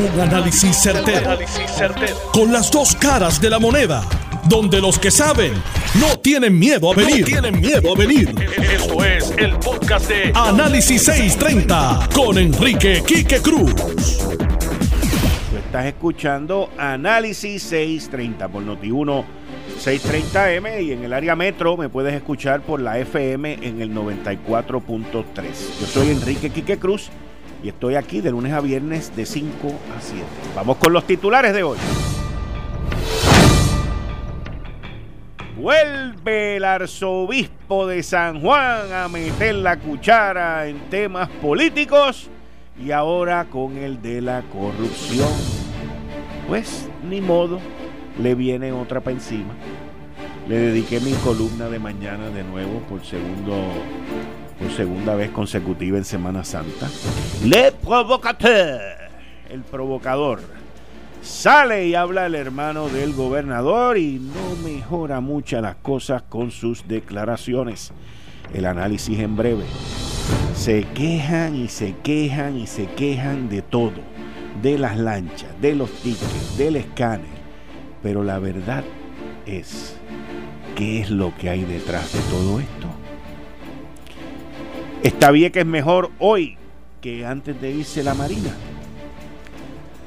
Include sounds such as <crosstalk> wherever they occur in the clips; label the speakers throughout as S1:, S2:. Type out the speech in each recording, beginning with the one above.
S1: Un análisis certero, Con las dos caras de la moneda. Donde los que saben no tienen miedo a venir. tienen miedo a venir. Esto es el podcast de Análisis 630 con Enrique Quique Cruz.
S2: Tú estás escuchando Análisis 630 por Noti1 630M y en el área metro me puedes escuchar por la FM en el 94.3. Yo soy Enrique Quique Cruz y estoy aquí de lunes a viernes de 5 a 7. Vamos con los titulares de hoy. Vuelve el arzobispo de San Juan a meter la cuchara en temas políticos y ahora con el de la corrupción. Pues ni modo, le viene otra para encima. Le dediqué mi columna de mañana de nuevo por segundo por segunda vez consecutiva en Semana Santa. Le provocateur, el provocador. Sale y habla el hermano del gobernador y no mejora muchas las cosas con sus declaraciones. El análisis en breve. Se quejan y se quejan y se quejan de todo. De las lanchas, de los tickets, del escáner. Pero la verdad es, ¿qué es lo que hay detrás de todo esto? Está bien que es mejor hoy que antes de irse la Marina.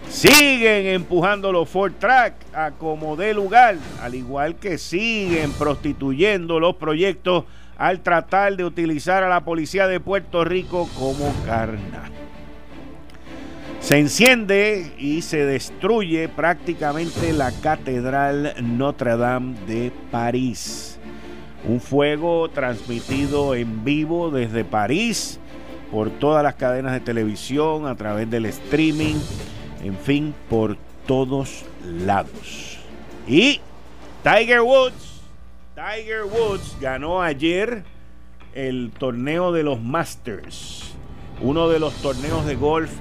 S2: Siguen empujando los Ford Track a como de lugar, al igual que siguen prostituyendo los proyectos al tratar de utilizar a la policía de Puerto Rico como carna. Se enciende y se destruye prácticamente la Catedral Notre Dame de París. Un fuego transmitido en vivo desde París por todas las cadenas de televisión, a través del streaming, en fin, por todos lados. Y Tiger Woods, Tiger Woods ganó ayer el torneo de los Masters, uno de los torneos de golf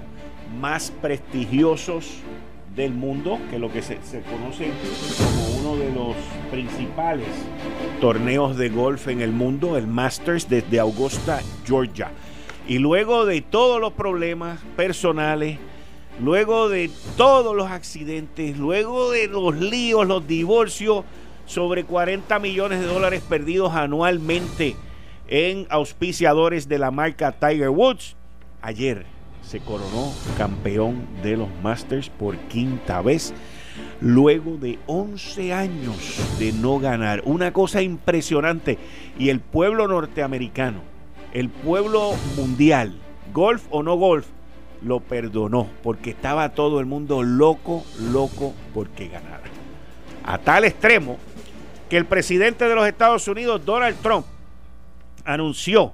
S2: más prestigiosos del mundo, que lo que se, conoce como uno de los principales torneos de golf en el mundo, el Masters desde Augusta, Georgia. Y luego de todos los problemas personales, luego de todos los accidentes, luego de los líos, los divorcios, sobre 40 millones de dólares perdidos anualmente en auspiciadores de la marca Tiger Woods, ayer se coronó campeón de los Masters por quinta vez luego de 11 años de no ganar. Una cosa impresionante. Y el pueblo norteamericano, el pueblo mundial, golf o no golf, lo perdonó porque estaba todo el mundo loco, loco porque ganara. A tal extremo que el presidente de los Estados Unidos, Donald Trump, anunció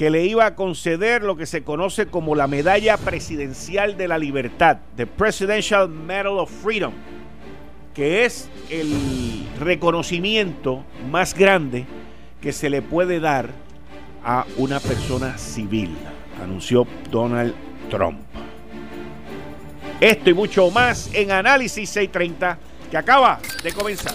S2: que le iba a conceder lo que se conoce como la Medalla Presidencial de la Libertad, the Presidential Medal of Freedom, que es el reconocimiento más grande que se le puede dar a una persona civil, anunció Donald Trump. Esto y mucho más en Análisis 630 que acaba de comenzar.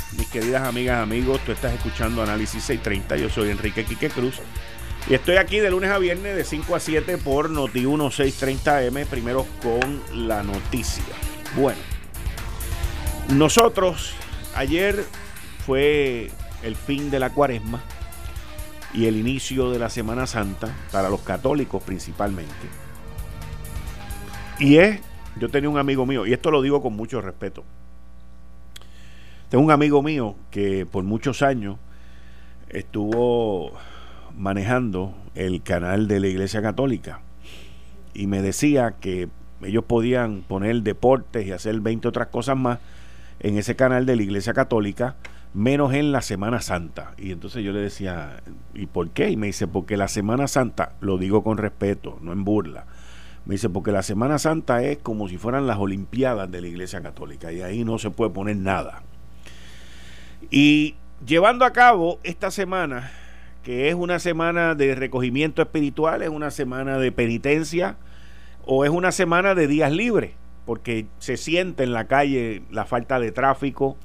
S2: mis queridas amigas, amigos. Tú estás escuchando Análisis 630. Yo soy Enrique Quique Cruz. Y estoy aquí de lunes a viernes de 5 a 7 por Noti 1630M, primero con la noticia. Bueno, nosotros ayer fue el fin de la cuaresma y el inicio de la Semana Santa para los católicos principalmente. Y es, yo tenía un amigo mío, y esto lo digo con mucho respeto. Tengo un amigo mío que por muchos años estuvo manejando el canal de la Iglesia Católica y me decía que ellos podían poner deportes y hacer 20 otras cosas más en ese canal de la Iglesia Católica, menos en la Semana Santa. Y entonces yo le decía, ¿y por qué? Y me dice, porque la Semana Santa, lo digo con respeto, no en burla, me dice, porque la Semana Santa es como si fueran las Olimpiadas de la Iglesia Católica y ahí no se puede poner nada. Y llevando a cabo esta semana, que es una semana de recogimiento espiritual, es una semana de penitencia o es una semana de días libres, porque se siente en la calle la falta de tráfico,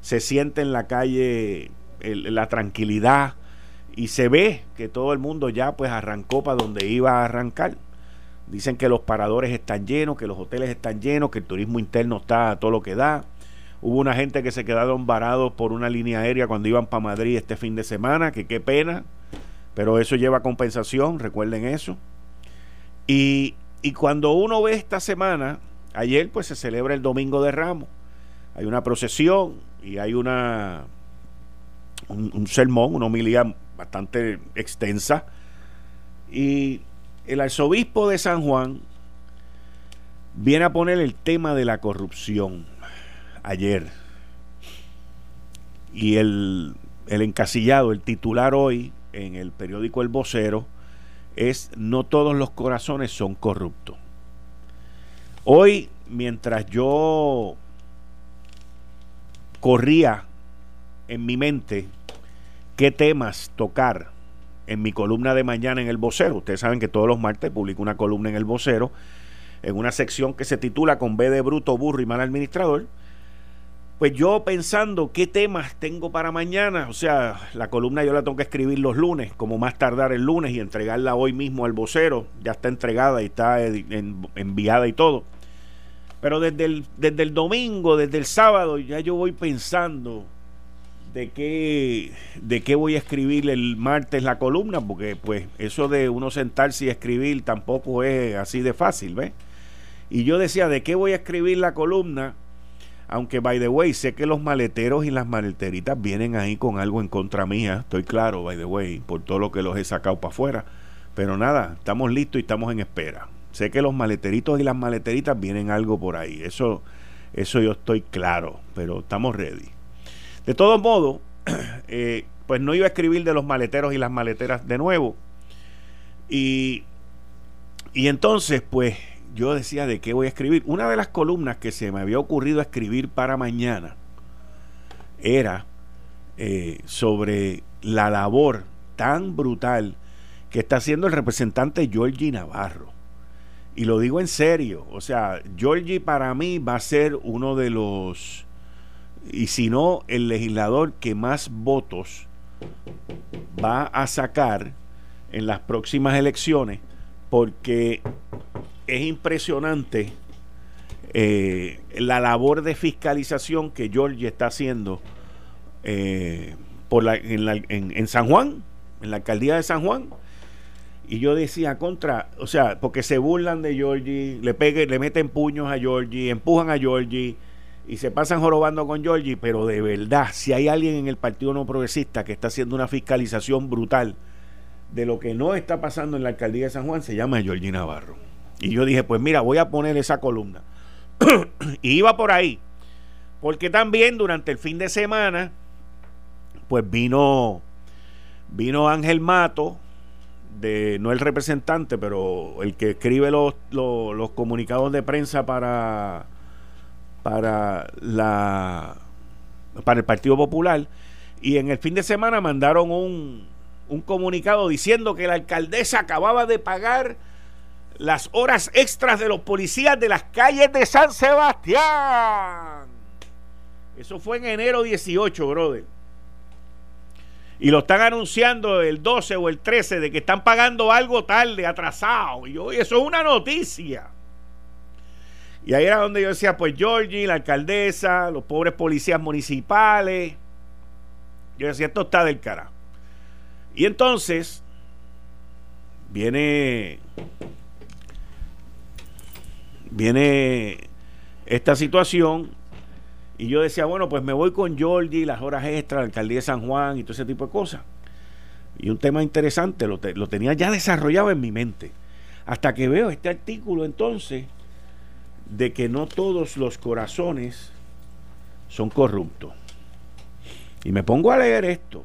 S2: se siente en la calle la tranquilidad y se ve que todo el mundo ya pues arrancó para donde iba a arrancar. Dicen que los paradores están llenos, que los hoteles están llenos, que el turismo interno está a todo lo que da. Hubo una gente que se quedaron varados por una línea aérea cuando iban para Madrid este fin de semana, que qué pena, pero eso lleva compensación, recuerden eso. Y, y cuando uno ve esta semana, ayer pues se celebra el Domingo de Ramos, hay una procesión, y hay una un, sermón, una homilía bastante extensa. Y el arzobispo de San Juan viene a poner el tema de la corrupción ayer. Y el, el encasillado, el titular hoy en el periódico El Vocero es No todos los corazones son corruptos. Hoy, mientras yo corría en mi mente qué temas tocar en mi columna de mañana en el vocero. Ustedes saben que todos los martes publico una columna en el vocero, en una sección que se titula Con B de bruto, burro y mal administrador. Pues yo pensando qué temas tengo para mañana, o sea, la columna yo la tengo que escribir los lunes, como más tardar el lunes y entregarla hoy mismo al vocero, ya está entregada y está enviada y todo. Pero desde el, desde el domingo, desde el sábado, ya yo voy pensando de qué, de qué voy a escribir el martes la columna, porque pues eso de uno sentarse y escribir tampoco es así de fácil, ¿ves? Y yo decía, ¿de qué voy a escribir la columna? Aunque, by the way, sé que los maleteros y las maleteritas vienen ahí con algo en contra mía, estoy claro, by the way, por todo lo que los he sacado para afuera. Pero nada, estamos listos y estamos en espera. Sé que los maleteritos y las maleteritas vienen algo por ahí. Eso, eso yo estoy claro, pero estamos ready. De todos modos, <clears throat> eh, pues no iba a escribir de los maleteros y las maleteras de nuevo. Y, y entonces, pues yo decía de qué voy a escribir. Una de las columnas que se me había ocurrido escribir para mañana era eh, sobre la labor tan brutal que está haciendo el representante Georgie Navarro. Y lo digo en serio, o sea, Georgie para mí va a ser uno de los, y si no, el legislador que más votos va a sacar en las próximas elecciones, porque es impresionante eh, la labor de fiscalización que Georgie está haciendo eh, por la, en, en San Juan, en la alcaldía de San Juan y yo decía contra, o sea, porque se burlan de Georgie, le peguen, le meten puños a Georgie, empujan a Georgie y se pasan jorobando con Georgie, pero de verdad, si hay alguien en el Partido No Progresista que está haciendo una fiscalización brutal de lo que no está pasando en la alcaldía de San Juan, se llama Georgie Navarro. Y yo dije, pues mira, voy a poner esa columna. <clears throat> y iba por ahí, porque también durante el fin de semana, pues vino, vino Ángel Mato, de no el representante, pero el que escribe los, los, comunicados de prensa para para la para el Partido Popular y en el fin de semana mandaron un, un comunicado diciendo que la alcaldesa acababa de pagar las horas extras de los policías de las calles de San Sebastián. Eso fue en enero 18, brother y lo están anunciando el 12 o el 13 de que están pagando algo tarde, atrasado. Y yo, eso es una noticia. Y ahí era donde yo decía, pues Georgie, la alcaldesa, los pobres policías municipales. Yo decía, esto está del cara. Y entonces viene viene esta situación y yo decía, bueno, pues me voy con Georgie, las horas extras, la alcaldía de San Juan y todo ese tipo de cosas. Y un tema interesante, lo, lo tenía ya desarrollado en mi mente. Hasta que veo este artículo entonces de que no todos los corazones son corruptos. Y me pongo a leer esto.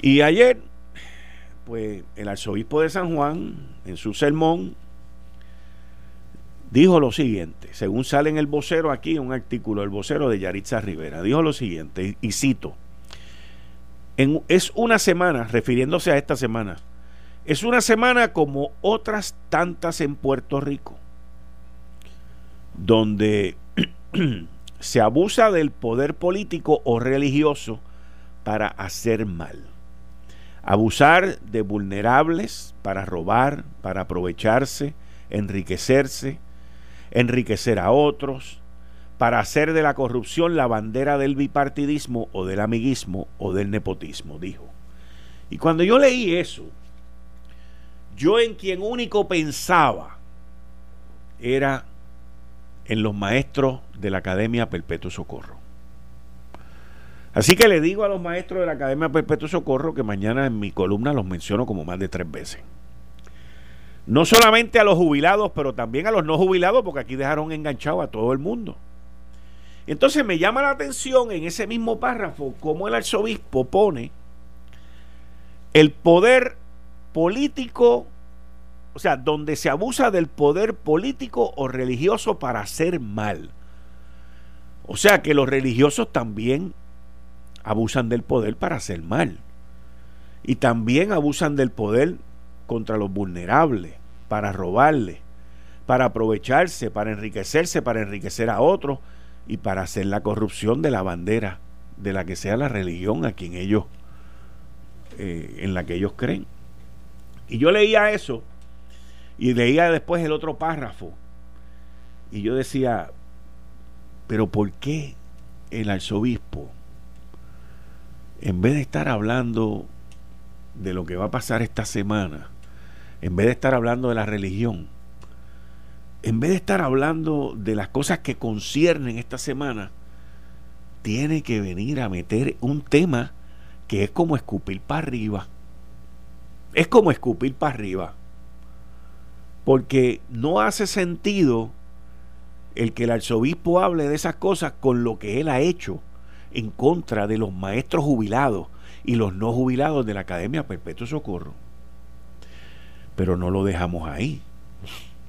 S2: Y ayer, pues el arzobispo de San Juan, en su sermón, dijo lo siguiente, según sale en el vocero aquí, un artículo del vocero de Yaritza Rivera, dijo lo siguiente, y, cito, es una semana, refiriéndose a esta semana, es una semana como otras tantas en Puerto Rico, donde <clears throat> se abusa del poder político o religioso para hacer mal. Abusar de vulnerables para robar, para aprovecharse, enriquecerse, enriquecer a otros, para hacer de la corrupción la bandera del bipartidismo o del amiguismo o del nepotismo, dijo. Y cuando yo leí eso, yo en quien único pensaba era en los maestros de la Academia Perpetuo Socorro. Así que le digo a los maestros de la Academia Perpetuo Socorro que mañana en mi columna los menciono como más de tres veces. No solamente a los jubilados, pero también a los no jubilados, porque aquí dejaron enganchado a todo el mundo. Entonces me llama la atención en ese mismo párrafo cómo el arzobispo pone el poder político, o sea, donde se abusa del poder político o religioso para hacer mal. O sea que los religiosos también abusan del poder para hacer mal. Y también abusan del poder contra los vulnerables, para robarle, para aprovecharse, para enriquecerse, para enriquecer a otros y para hacer la corrupción de la bandera de la que sea la religión a quien ellos eh, en la que ellos creen. Y yo leía eso y leía después el otro párrafo y yo decía, pero ¿por qué el arzobispo, en vez de estar hablando de lo que va a pasar esta semana, en vez de estar hablando de la religión, en vez de estar hablando de las cosas que conciernen esta semana, tiene que venir a meter un tema que es como escupir para arriba. Es como escupir para arriba. Porque no hace sentido el que el arzobispo hable de esas cosas con lo que él ha hecho en contra de los maestros jubilados y los no jubilados de la Academia Perpetuo Socorro pero no lo dejamos ahí.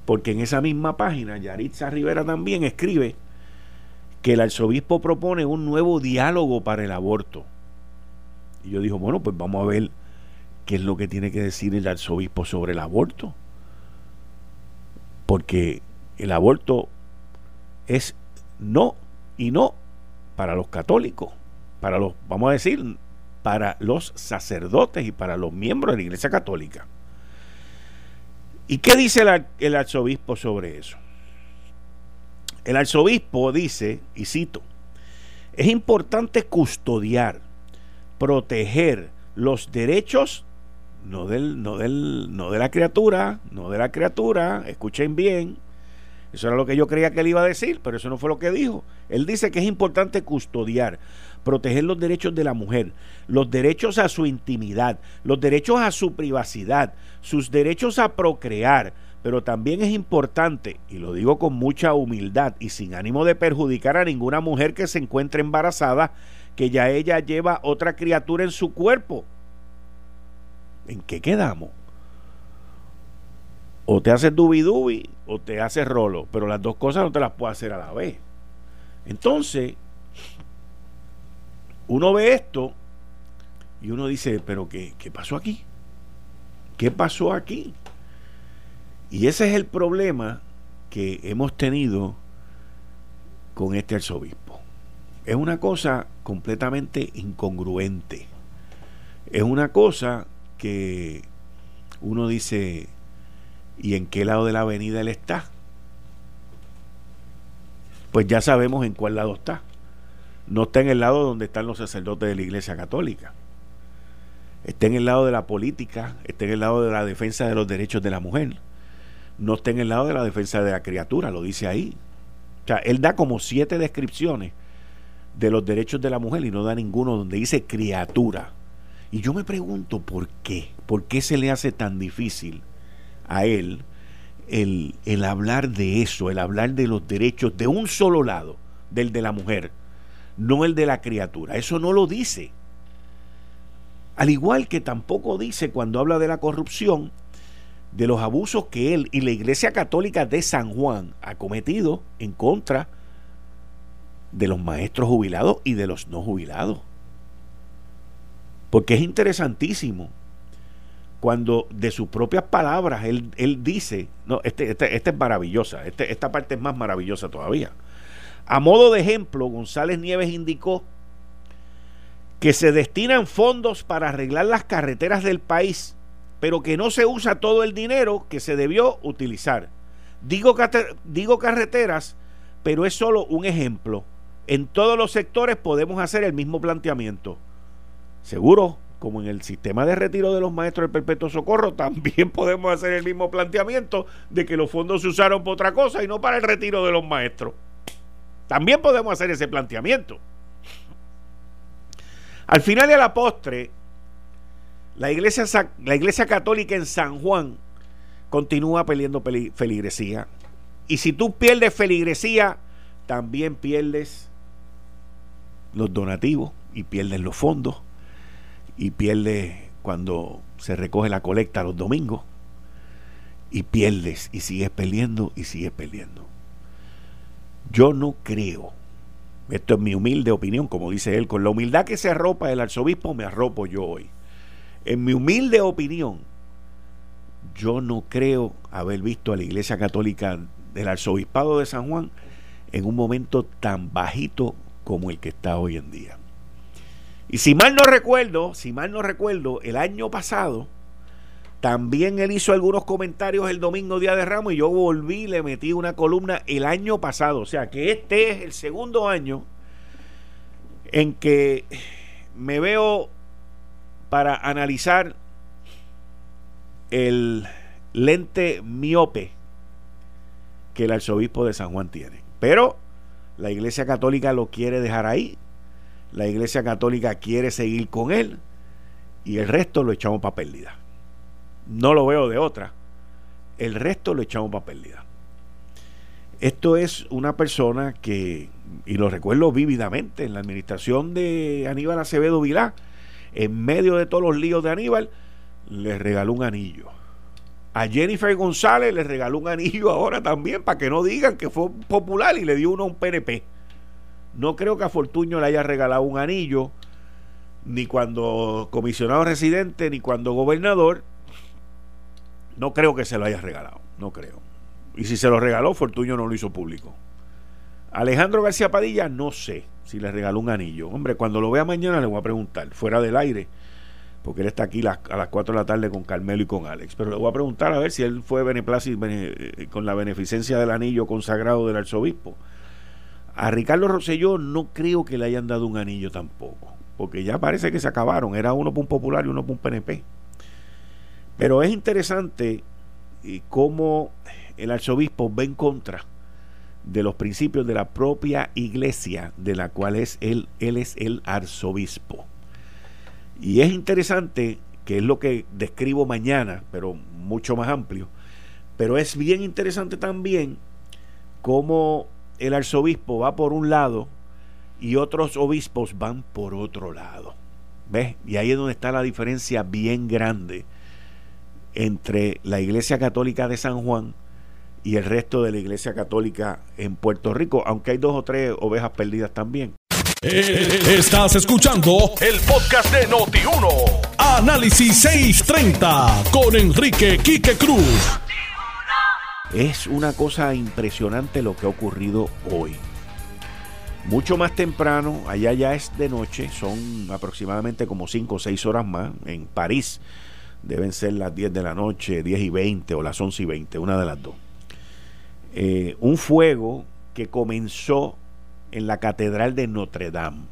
S2: Porque en esa misma página, Yaritza Rivera también escribe que el arzobispo propone un nuevo diálogo para el aborto. Y yo digo, bueno, pues vamos a ver qué es lo que tiene que decir el arzobispo sobre el aborto. Porque el aborto es no y no para los católicos, para los, vamos a decir, para los sacerdotes y para los miembros de la Iglesia Católica. ¿Y qué dice el, arzobispo sobre eso? El arzobispo dice, y cito, es importante custodiar, proteger los derechos no del, no del, no de la criatura, no de la criatura, escuchen bien, eso era lo que yo creía que él iba a decir, pero eso no fue lo que dijo. Él dice que es importante custodiar, proteger los derechos de la mujer, los derechos a su intimidad, los derechos a su privacidad, sus derechos a procrear, pero también es importante, y lo digo con mucha humildad y sin ánimo de perjudicar a ninguna mujer que se encuentre embarazada, que ya ella lleva otra criatura en su cuerpo. ¿En qué quedamos? O te haces dubi dubi o te haces rolo, pero las dos cosas no te las puedo hacer a la vez. Entonces, uno ve esto y uno dice, pero ¿qué, qué pasó aquí? ¿Qué pasó aquí? Y ese es el problema que hemos tenido con este arzobispo. Es una cosa completamente incongruente. Es una cosa que uno dice, ¿y en qué lado de la avenida él está? Pues ya sabemos en cuál lado está no está en el lado donde están los sacerdotes de la Iglesia Católica. Está en el lado de la política, está en el lado de la defensa de los derechos de la mujer. No está en el lado de la defensa de la criatura, lo dice ahí. O sea, él da como siete descripciones de los derechos de la mujer y no da ninguno donde dice criatura. Y yo me pregunto por qué, por qué se le hace tan difícil a él el, el hablar de eso, el hablar de los derechos de un solo lado, del de la mujer no el de la criatura. Eso no lo dice. Al igual que tampoco dice cuando habla de la corrupción, de los abusos que él y la Iglesia Católica de San Juan ha cometido en contra de los maestros jubilados y de los no jubilados. Porque es interesantísimo cuando de sus propias palabras él, dice, no, este, este, este es maravillosa, este, esta parte es más maravillosa todavía. A modo de ejemplo, González Nieves indicó que se destinan fondos para arreglar las carreteras del país, pero que no se usa todo el dinero que se debió utilizar. Digo, carreteras, pero es solo un ejemplo. En todos los sectores podemos hacer el mismo planteamiento. Seguro, como en el sistema de retiro de los maestros del perpetuo socorro, también <laughs> podemos hacer el mismo planteamiento de que los fondos se usaron para otra cosa y no para el retiro de los maestros. También podemos hacer ese planteamiento. Al final y a la postre, la iglesia, la iglesia católica en San Juan continúa peleando feligresía. Y si tú pierdes feligresía, también pierdes los donativos y pierdes los fondos y pierdes cuando se recoge la colecta los domingos y pierdes y sigues perdiendo y sigues perdiendo. Yo no creo esto es mi humilde opinión, como dice él, con la humildad que se arropa el arzobispo, me arropo yo hoy. En mi humilde opinión, yo no creo haber visto a la Iglesia Católica del Arzobispado de San Juan en un momento tan bajito como el que está hoy en día. Y si mal no recuerdo, si mal no recuerdo, el año pasado también él hizo algunos comentarios el domingo día de Ramos y yo volví le metí una columna el año pasado. O sea que este es el segundo año en que me veo para analizar el lente miope que el arzobispo de San Juan tiene. Pero la Iglesia Católica lo quiere dejar ahí. La Iglesia Católica quiere seguir con él y el resto lo echamos para pérdida no lo veo de otra. El resto lo echamos para pérdida. Esto es una persona que, y lo recuerdo vívidamente, en la administración de Aníbal Acevedo Vilá, en medio de todos los líos de Aníbal, le regaló un anillo. A Jennifer González le regaló un anillo ahora también, para que no digan que fue popular y le dio uno a un PNP. No creo que a Fortuño le haya regalado un anillo, ni cuando comisionado residente, ni cuando gobernador, no creo que se lo haya regalado, no creo. Y si se lo regaló, Fortuño no lo hizo público. Alejandro García Padilla, no sé si le regaló un anillo. Hombre, cuando lo vea mañana le voy a preguntar, fuera del aire, porque él está aquí a las 4 de la tarde con Carmelo y con Alex. Pero le voy a preguntar a ver si él fue beneplácito eh, con la beneficencia del anillo consagrado del arzobispo. A Ricardo Rosselló no creo que le hayan dado un anillo tampoco, porque ya parece que se acabaron. Era uno para un popular y uno para un PNP. Pero es interesante cómo el arzobispo va en contra de los principios de la propia iglesia de la cual es él, él es el arzobispo. Y es interesante, que es lo que describo mañana, pero mucho más amplio, pero es bien interesante también cómo el arzobispo va por un lado y otros obispos van por otro lado. ¿Ves? Y ahí es donde está la diferencia bien grande entre la Iglesia Católica de San Juan y el resto de la Iglesia Católica en Puerto Rico, aunque hay dos o tres ovejas perdidas también.
S1: Eh, estás escuchando el podcast de Noti1. Análisis 630 con Enrique Quique Cruz.
S2: Es una cosa impresionante lo que ha ocurrido hoy. Mucho más temprano, allá ya es de noche, son aproximadamente como 5 o 6 horas más en París deben ser las 10 de la noche, 10 y 20 o las 11 y 20, una de las dos. Eh, un fuego que comenzó en la Catedral de Notre Dame.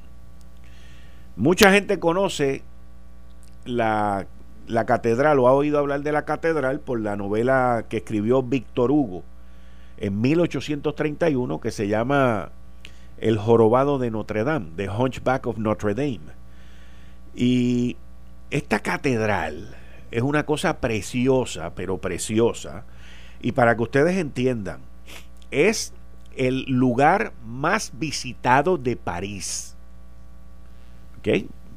S2: Mucha gente conoce la, la catedral o ha oído hablar de la catedral por la novela que escribió Víctor Hugo en 1831 que se llama El jorobado de Notre Dame, The Hunchback of Notre Dame. Y esta catedral es una cosa preciosa, pero preciosa. Y para que ustedes entiendan, es el lugar más visitado de París.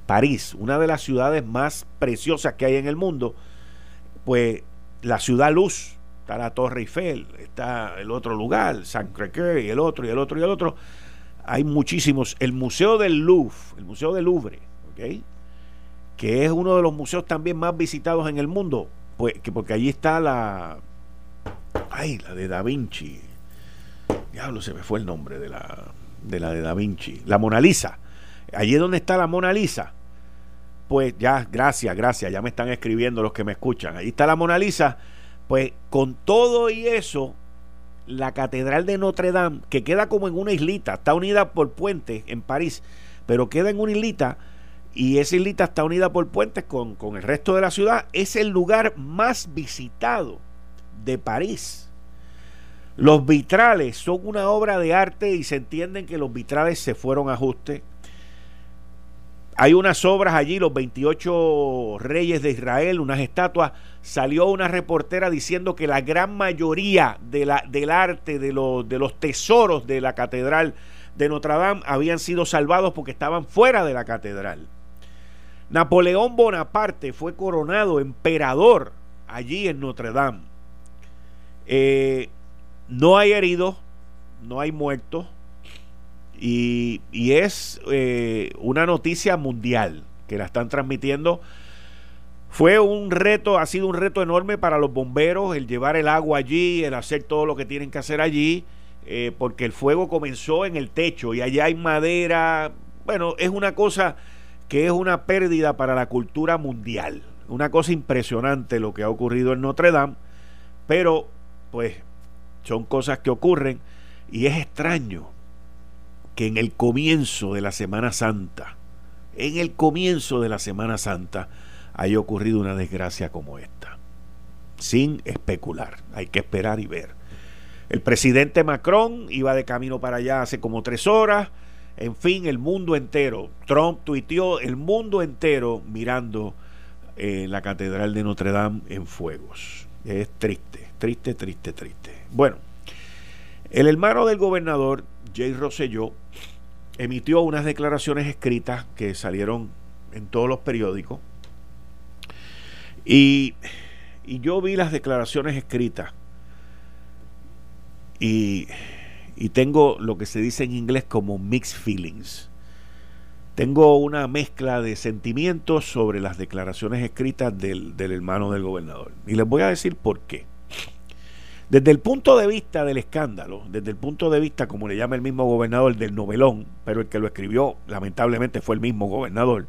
S2: París, una de las ciudades más preciosas que hay en el mundo, pues la ciudad luz, está la Torre Eiffel, está el otro lugar, San Crequer y el otro y el otro y el otro. Hay muchísimos. El Museo del Louvre, el Museo del Louvre, ¿ok? Que es uno de los museos también más visitados en el mundo, pues, que porque allí está la. Ay, la de Da Vinci. Diablo, se me fue el nombre de la de la de Da Vinci. La Mona Lisa. Allí es donde está la Mona Lisa. Pues ya, gracias, gracias. Ya me están escribiendo los que me escuchan. Ahí está la Mona Lisa. Pues con todo y eso, la Catedral de Notre Dame, que queda como en una islita, está unida por puentes en París, pero queda en una islita y esa islita está unida por puentes con, con el resto de la ciudad, es el lugar más visitado de París. Los vitrales son una obra de arte y se entienden que los vitrales se fueron a ajuste. Hay unas obras allí, los 28 reyes de Israel, unas estatuas. Salió una reportera diciendo que la gran mayoría de la, del arte, de, de los tesoros de la catedral de Notre Dame habían sido salvados porque estaban fuera de la catedral. Napoleón Bonaparte fue coronado emperador allí en Notre Dame. Eh, no hay heridos, no hay muertos y, es eh, una noticia mundial que la están transmitiendo. Fue un reto, ha sido un reto enorme para los bomberos el llevar el agua allí, el hacer todo lo que tienen que hacer allí, eh, porque el fuego comenzó en el techo y allá hay madera. Bueno, es una cosa que es una pérdida para la cultura mundial. Una cosa impresionante lo que ha ocurrido en Notre Dame, pero pues son cosas que ocurren y es extraño que en el comienzo de la Semana Santa, en el comienzo de la Semana Santa, haya ocurrido una desgracia como esta. Sin especular, hay que esperar y ver. El presidente Macron iba de camino para allá hace como tres horas, en fin, el mundo entero. Trump tuiteó el mundo entero mirando eh, la Catedral de Notre Dame en fuegos. Es triste, triste, triste, triste. Bueno, el hermano del gobernador, Jay Rosselló, emitió unas declaraciones escritas que salieron en todos los periódicos. Y, y yo vi las declaraciones escritas. Y y tengo lo que se dice en inglés como mixed feelings. Tengo una mezcla de sentimientos sobre las declaraciones escritas del, hermano del gobernador. Y les voy a decir por qué. Desde el punto de vista del escándalo, desde el punto de vista, como le llama el mismo gobernador, del novelón, pero el que lo escribió lamentablemente fue el mismo gobernador.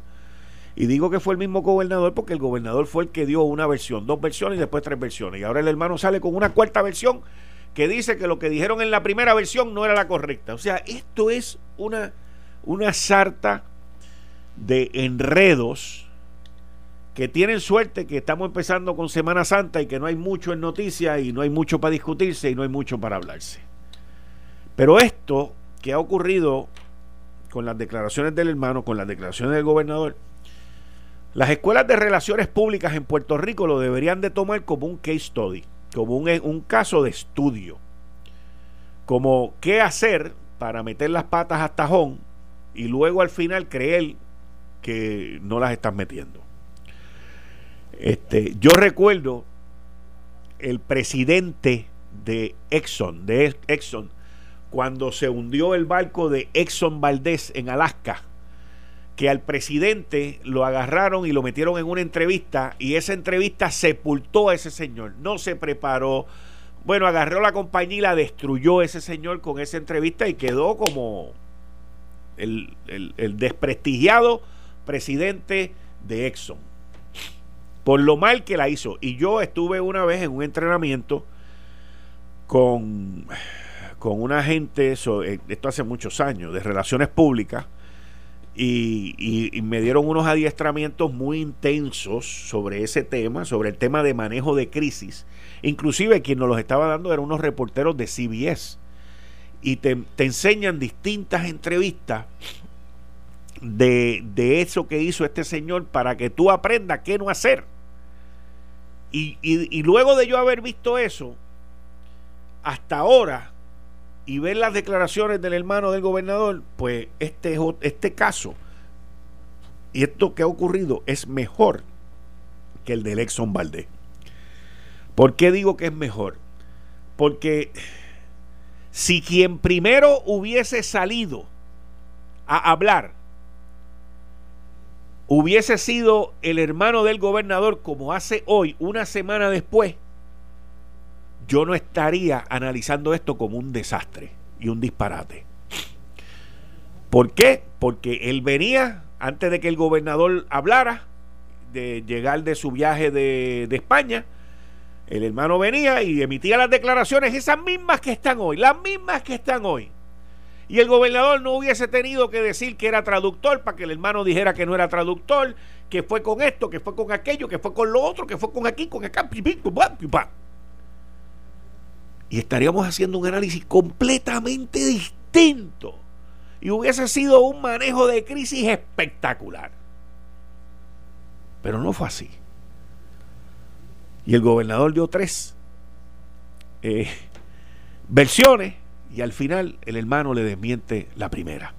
S2: Y digo que fue el mismo gobernador porque el gobernador fue el que dio una versión, dos versiones y después tres versiones. Y ahora el hermano sale con una cuarta versión que dice que lo que dijeron en la primera versión no era la correcta. O sea, esto es una, una sarta de enredos que tienen suerte que estamos empezando con Semana Santa y que no hay mucho en noticias y no hay mucho para discutirse y no hay mucho para hablarse. Pero esto que ha ocurrido con las declaraciones del hermano, con las declaraciones del gobernador, las escuelas de relaciones públicas en Puerto Rico lo deberían de tomar como un case study como un, un caso de estudio, como qué hacer para meter las patas a tajón y luego al final creer que no las estás metiendo. Este, yo recuerdo el presidente de Exxon, de Exxon, cuando se hundió el barco de Exxon Valdez en Alaska que al presidente lo agarraron y lo metieron en una entrevista y esa entrevista sepultó a ese señor, no se preparó. Bueno, agarró la compañía y la destruyó ese señor con esa entrevista y quedó como el, desprestigiado presidente de Exxon. Por lo mal que la hizo. Y yo estuve una vez en un entrenamiento con, con una gente, eh, esto hace muchos años, de relaciones públicas y, me dieron unos adiestramientos muy intensos sobre ese tema, sobre el tema de manejo de crisis. Inclusive quien nos los estaba dando eran unos reporteros de CBS. Y te, enseñan distintas entrevistas de, de, eso que hizo este señor para que tú aprendas qué no hacer. Y, y luego de yo haber visto eso, hasta ahora y ver las declaraciones del hermano del gobernador, pues este, este caso y esto que ha ocurrido es mejor que el de Exxon Valdez. ¿Por qué digo que es mejor? Porque si quien primero hubiese salido a hablar hubiese sido el hermano del gobernador como hace hoy, una semana después, yo no estaría analizando esto como un desastre y un disparate. ¿Por qué? Porque él venía, antes de que el gobernador hablara, de llegar de su viaje de, España, el hermano venía y emitía las declaraciones, esas mismas que están hoy, las mismas que están hoy. Y el gobernador no hubiese tenido que decir que era traductor para que el hermano dijera que no era traductor, que fue con esto, que fue con aquello, que fue con lo otro, que fue con aquí, con acá. Y estaríamos haciendo un análisis completamente distinto. Y hubiese sido un manejo de crisis espectacular. Pero no fue así. Y el gobernador dio tres eh, versiones y al final el hermano le desmiente la primera.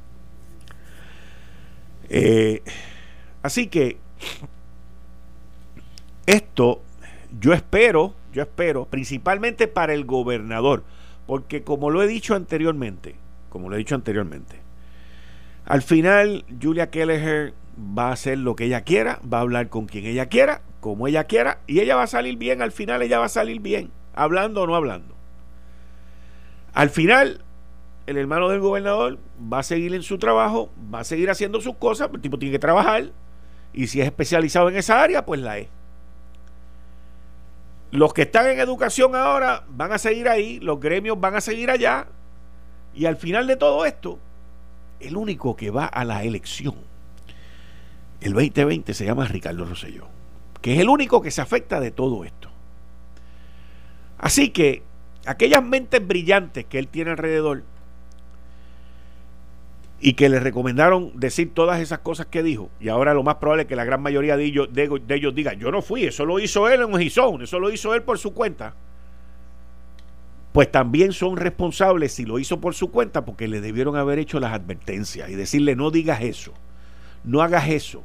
S2: Eh, así que esto yo espero, yo espero, principalmente para el gobernador, porque como lo he dicho anteriormente, como lo he dicho anteriormente, al final Julia Kelleher va a hacer lo que ella quiera, va a hablar con quien ella quiera, como ella quiera, y ella va a salir bien, al final ella va a salir bien, hablando o no hablando. Al final, el hermano del gobernador va a seguir en su trabajo, va a seguir haciendo sus cosas, el tipo tiene que trabajar, y si es especializado en esa área, pues la es. Los que están en educación ahora van a seguir ahí, los gremios van a seguir allá, y al final de todo esto, el único que va a la elección, el 2020, se llama Ricardo Rosselló, que es el único que se afecta de todo esto. Así que aquellas mentes brillantes que él tiene alrededor y que le recomendaron decir todas esas cosas que dijo, y ahora lo más probable es que la gran mayoría de ellos, diga, yo no fui, eso lo hizo él en un Gizón, eso lo hizo él por su cuenta, pues también son responsables si lo hizo por su cuenta porque le debieron haber hecho las advertencias y decirle no digas eso, no hagas eso,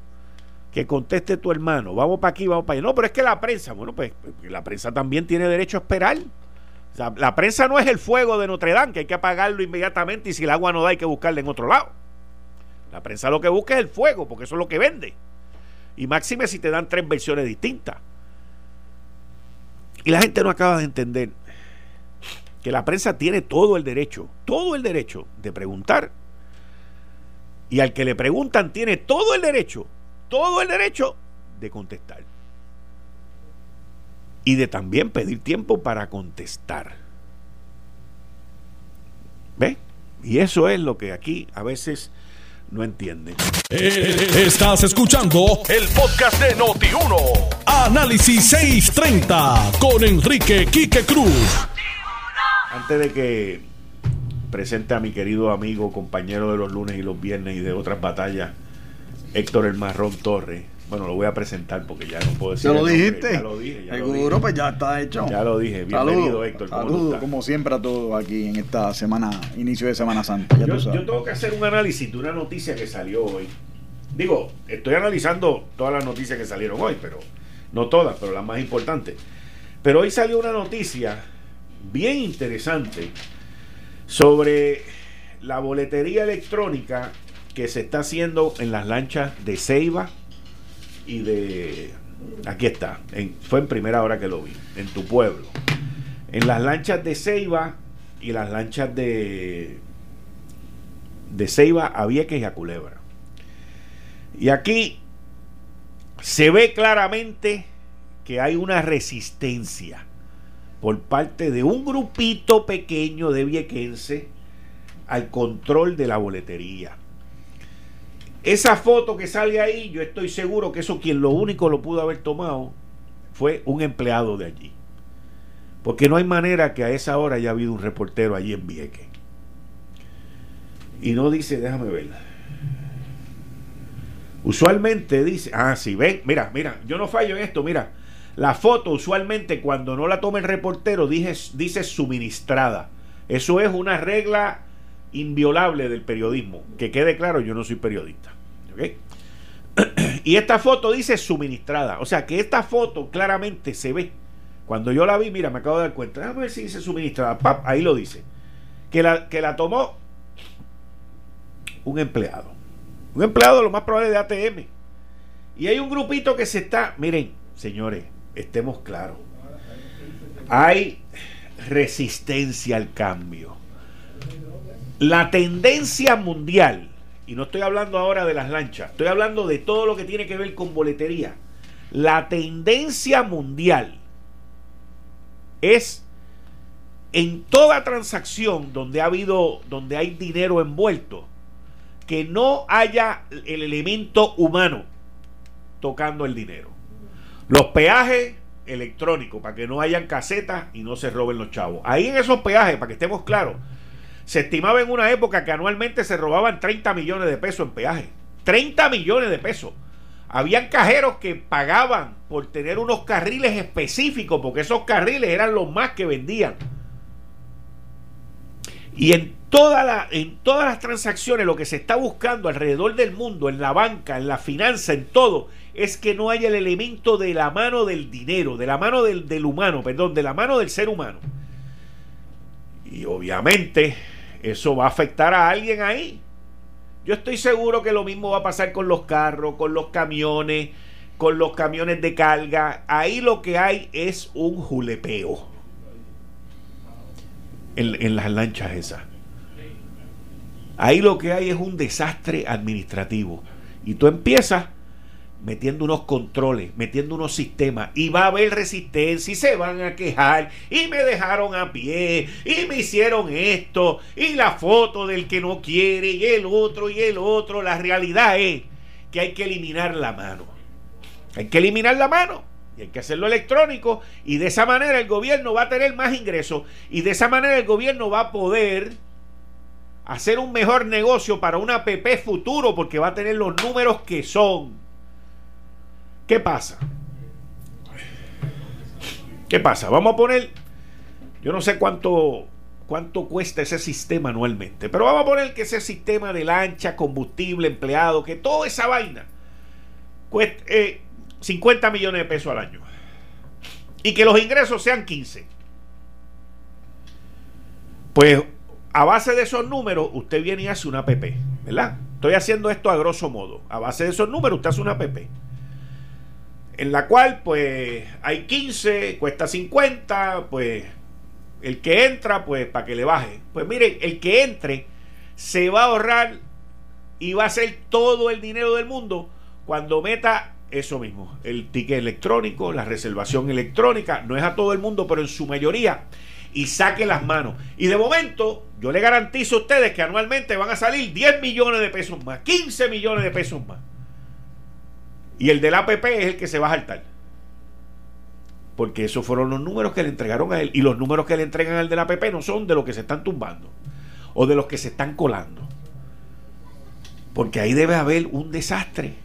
S2: que conteste tu hermano, vamos para aquí, vamos para allá. No, pero es que la prensa, bueno, pues la prensa también tiene derecho a esperar la prensa no es el fuego de Notre Dame, que hay que apagarlo inmediatamente y si el agua no da hay que buscarla en otro lado. La prensa lo que busca es el fuego, porque eso es lo que vende. Y máxime si te dan tres versiones distintas. Y la gente no acaba de entender que la prensa tiene todo el derecho, todo el derecho de preguntar. Y al que le preguntan tiene todo el derecho, todo el derecho de contestar y de también pedir tiempo para contestar. ¿Ve? Y eso es lo que aquí a veces no entienden.
S1: Eh, estás escuchando el podcast de Noti1. Análisis 630 con Enrique Quique Cruz.
S2: Antes de que presente a mi querido amigo, compañero de los lunes y los viernes y de otras batallas, Héctor El Marrón Torres bueno, lo voy a presentar porque ya no puedo decir.
S3: ¿Ya lo dijiste? Ya lo dije. Seguro, pues ya está hecho.
S2: Ya lo dije. Bienvenido, Héctor.
S3: Saludos, como siempre, a todos aquí en esta semana, inicio de Semana Santa.
S2: yo, tengo que hacer un análisis de una noticia que salió hoy. Digo, estoy analizando todas las noticias que salieron hoy, pero no todas, pero las más importantes. Pero hoy salió una noticia bien interesante sobre la boletería electrónica que se está haciendo en las lanchas de Ceiba y de... Aquí está, fue en primera hora que lo vi, en tu pueblo. En las lanchas de Ceiba y las lanchas de, de Ceiba a Vieques y a Culebra. Y aquí se ve claramente que hay una resistencia por parte de un grupito pequeño de viequense al control de la boletería. Esa foto que sale ahí, yo estoy seguro que eso quien lo único lo pudo haber tomado fue un empleado de allí. Porque no hay manera que a esa hora haya habido un reportero allí en Vieque. Y no dice, déjame ver. Usualmente dice, ah, sí, ven, mira, mira, yo no fallo en esto, mira. La foto usualmente cuando no la toma el reportero dice suministrada. Eso es una regla inviolable del periodismo. Que quede claro, yo no soy periodista. <clears throat> Y esta foto dice suministrada. O sea que esta foto claramente se ve. Cuando yo la vi, mira, me acabo de dar cuenta. Déjame ver si dice suministrada. Ahí lo dice. Que la, que la tomó un empleado. Un empleado lo más probable de ATM. Y hay un grupito que se está, miren, señores, estemos claros. Hay resistencia al cambio. La tendencia mundial, y no estoy hablando ahora de las lanchas, estoy hablando de todo lo que tiene que ver con boletería. La tendencia mundial es en toda transacción donde ha habido, donde hay dinero envuelto, que no haya el elemento humano tocando el dinero. Los peajes electrónicos, para que no hayan casetas y no se roben los chavos. Ahí en esos peajes, para que estemos claros, se estimaba en una época que anualmente se robaban 30 millones de pesos en peaje. 30 millones de pesos. Habían cajeros que pagaban por tener unos carriles específicos, porque esos carriles eran los más que vendían. Y en, todas las transacciones lo que se está buscando alrededor del mundo, en la banca, en la finanza, en todo, es que no haya el elemento de la mano del dinero, de la mano del humano, perdón, de la mano del ser humano. Y obviamente eso va a afectar a alguien ahí. Yo estoy seguro que lo mismo va a pasar con los carros, con los camiones, con los camiones de carga. Ahí lo que hay es un julepeo en, las lanchas esas. Ahí lo que hay es un desastre administrativo. Y tú empiezas metiendo unos controles, metiendo unos sistemas, y va a haber resistencia, y se van a quejar, y me dejaron a pie, y me hicieron esto, y la foto del que no quiere, y el otro, y el otro. La realidad es que hay que eliminar la mano. Hay que eliminar la mano. Y hay que hacerlo electrónico y de esa manera el gobierno va a tener más ingresos y de esa manera el gobierno va a poder hacer un mejor negocio para una PP futuro porque va a tener los números que son. ¿Qué pasa? ¿Qué pasa? Vamos a poner, yo no sé cuánto, cuánto cuesta ese sistema anualmente, pero vamos a poner que ese sistema de lancha, combustible, empleado, que toda esa vaina cueste, eh, 50 millones de pesos al año. Y que los ingresos sean 15. Pues a base de esos números, usted viene y hace una PP, ¿verdad? Estoy haciendo esto a grosso modo. A base de esos números, usted hace una PP. En la cual, pues, hay 15, cuesta 50, pues, el que entra, pues, para que le baje. Pues miren, el que entre se va a ahorrar y va a hacer todo el dinero del mundo cuando meta eso mismo, el ticket electrónico, la reservación electrónica, no es a todo el mundo, pero en su mayoría, y saque las manos. Y de momento, yo le garantizo a ustedes que anualmente van a salir 10 millones de pesos más, 15 millones de pesos más. Y el del APP es el que se va a saltar. Porque esos fueron los números que le entregaron a él. Y los números que le entregan al del APP no son de los que se están tumbando o de los que se están colando. Porque ahí debe haber un desastre.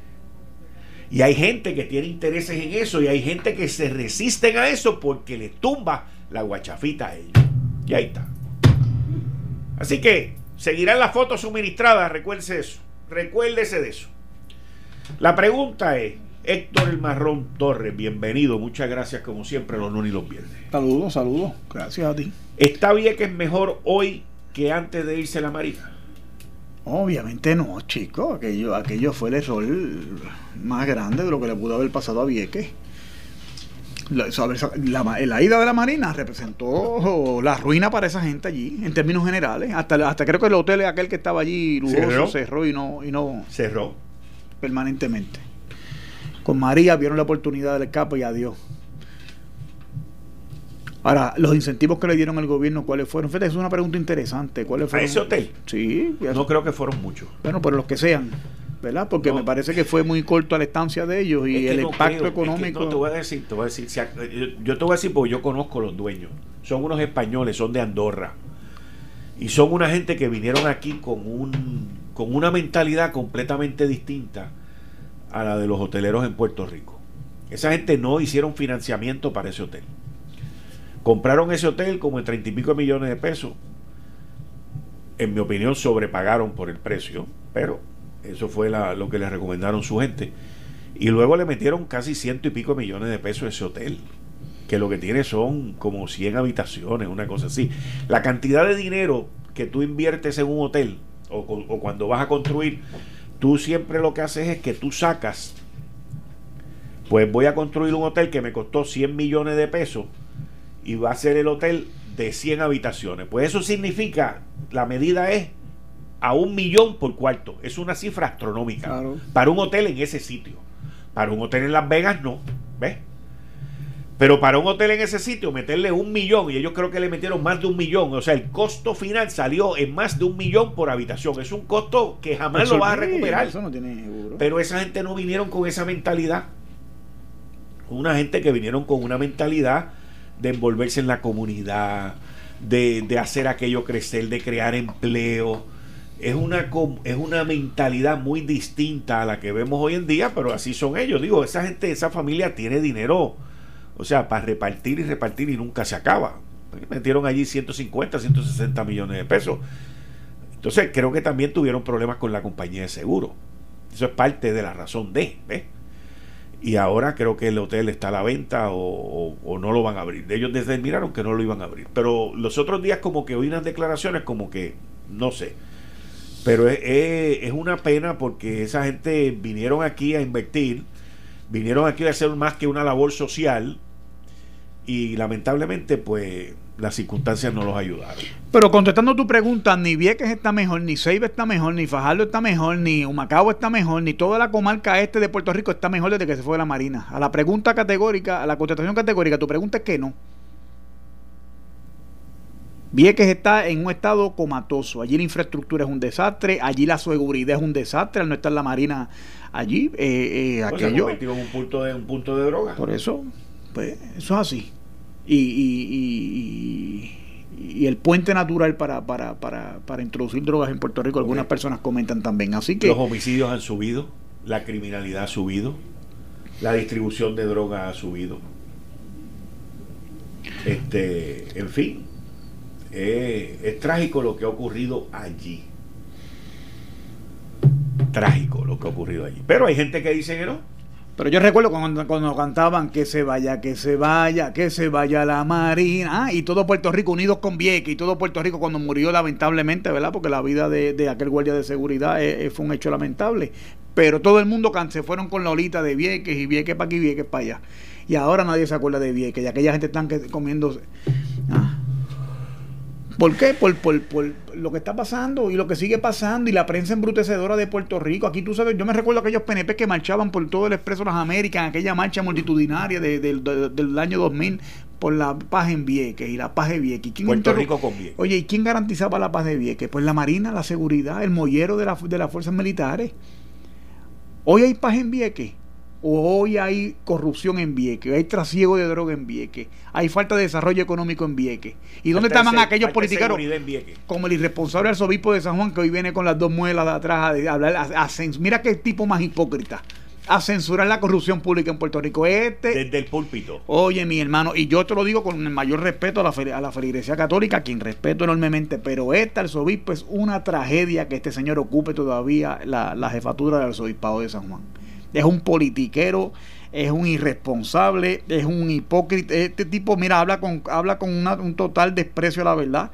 S2: Y hay gente que tiene intereses en eso y hay gente que se resisten a eso porque le tumba la guachafita a ellos. Y ahí está. Así que seguirán las fotos suministradas, recuérdese eso. Recuérdese de eso. La pregunta es, Héctor El Marrón Torres, bienvenido. Muchas gracias como siempre los lunes y los viernes.
S3: Saludos, saludos. Gracias a ti.
S2: ¿Está bien que es mejor hoy que antes de irse a la Marina?
S3: Obviamente no, chico. Aquello, aquello fue el error más grande de lo que le pudo haber pasado a Vieques. La, la, ida de la Marina representó la ruina para esa gente allí, en términos generales. Hasta, hasta creo que el hotel aquel que estaba allí lujoso cerró, y no, y no
S2: cerró
S3: permanentemente. Con María vieron la oportunidad del escape y adiós. Ahora, los incentivos que le dieron al gobierno, ¿cuáles fueron? Fíjate, es una pregunta interesante. ¿Cuáles fueron?
S2: ¿A ese hotel?
S3: Sí.
S2: No creo que fueron muchos.
S3: Bueno, pero los que sean, ¿verdad? Porque me parece que fue muy corto a la estancia de ellos y el impacto económico.
S2: no, te voy a decir, te voy a decir, yo te voy a decir porque yo conozco los dueños. Son unos españoles, son de Andorra. Y son una gente que vinieron aquí con, un, con una mentalidad completamente distinta a la de los hoteleros en Puerto Rico. Esa gente no hicieron financiamiento para ese hotel. Compraron ese hotel como en treinta y pico millones de pesos. En mi opinión, sobrepagaron por el precio, pero eso fue lo que le recomendaron su gente. Y luego le metieron casi ciento y pico millones de pesos a ese hotel, que lo que tiene son como 100 habitaciones, una cosa así. La cantidad de dinero que tú inviertes en un hotel o, o cuando vas a construir, tú siempre lo que haces es que tú sacas, pues voy a construir un hotel que me costó 100 millones de pesos y va a ser el hotel de 100 habitaciones. Pues eso significa, la medida es a un millón por cuarto. Es una cifra astronómica para un hotel en ese sitio. Para un hotel en Las Vegas no, ¿ves? Pero para un hotel en ese sitio, meterle un millón, y ellos creo que le metieron más de un millón, o sea, el costo final salió en más de un millón por habitación. Es un costo que jamás lo vas a recuperar. Pero esa gente no vinieron con esa mentalidad. Una gente que vinieron con una mentalidad de envolverse en la comunidad, de, de hacer aquello crecer, de crear empleo es una, es una mentalidad muy distinta a la que vemos hoy en día, pero así son ellos. Digo, esa gente, esa familia tiene dinero, o sea, para repartir y repartir y nunca se acaba. Metieron allí 150, 160 millones de pesos. Entonces creo que también tuvieron problemas con la compañía de seguro. Eso es parte de la razón de, ¿ves? Y ahora creo que el hotel está a la venta o, no lo van a abrir. Ellos determinaron que no lo iban a abrir. Pero los otros días como que oí unas declaraciones como que, no sé, pero es, una pena porque esa gente vinieron aquí a invertir, vinieron aquí a hacer más que una labor social y lamentablemente pues las circunstancias no los ayudaron.
S3: Pero contestando tu pregunta, ni Vieques está mejor, ni Ceiba está mejor, ni Fajardo está mejor, ni Humacao está mejor, ni toda la comarca este de Puerto Rico está mejor desde que se fue la Marina. A la pregunta categórica, a la contestación categórica, tu pregunta es que no. Vieques está en un estado comatoso. Allí la infraestructura es un desastre, allí la seguridad es un desastre, al no estar la marina allí. Eh, eh, aquello.
S2: Se en un punto de un punto de droga.
S3: Por eso, pues, eso es así. Y, y, y, el puente natural para, para, para, para introducir drogas en Puerto Rico, algunas personas comentan también. Así que
S2: los homicidios han subido, la criminalidad ha subido, la distribución de drogas ha subido. Este, en fin, eh, es trágico lo que ha ocurrido allí. Trágico lo que ha ocurrido allí. Pero hay gente que dice que no.
S3: Pero yo recuerdo cuando, cuando cantaban que se vaya, que se vaya, que se vaya la Marina. Ah, y todo Puerto Rico unidos con Vieques. Y todo Puerto Rico cuando murió lamentablemente, ¿verdad? Porque la vida de, aquel guardia de seguridad eh, fue un hecho lamentable. Pero todo el mundo se fueron con la olita de Vieques y Vieques para aquí, Vieques para allá. Y ahora nadie se acuerda de Vieques. Y aquella gente están comiendo... Ah, ¿Por qué? Por, por, por, lo que está pasando y lo que sigue pasando y la prensa embrutecedora de Puerto Rico. Aquí tú sabes, yo me recuerdo aquellos PNP que marchaban por todo el Expreso de las Américas en aquella marcha multitudinaria del año 2000 por la paz en Vieques y la paz de Vieques.
S2: Puerto Rico con Vieques.
S3: Oye, ¿y quién garantizaba la paz de Vieques? Pues la Marina, la seguridad, el mollero de, la, de las fuerzas militares. Hoy hay paz en Vieques hoy hay corrupción en Vieques, hay trasiego de droga en Vieques, hay falta de desarrollo económico en Vieques. ¿Y dónde estaban aquellos políticos como el irresponsable arzobispo de San Juan que hoy viene con las dos muelas de atrás a, hablar? A, mira qué tipo más hipócrita. A censurar la corrupción pública en Puerto Rico. Este,
S2: Desde el púlpito.
S3: Oye, mi hermano, y yo te lo digo con el mayor respeto a la, a la feligresía católica, quien respeto enormemente, pero este arzobispo es una tragedia que este señor ocupe todavía la, la jefatura del arzobispado de San Juan es un politiquero, es un irresponsable, es un hipócrita. Este tipo, mira, habla con, habla con un total desprecio a la verdad.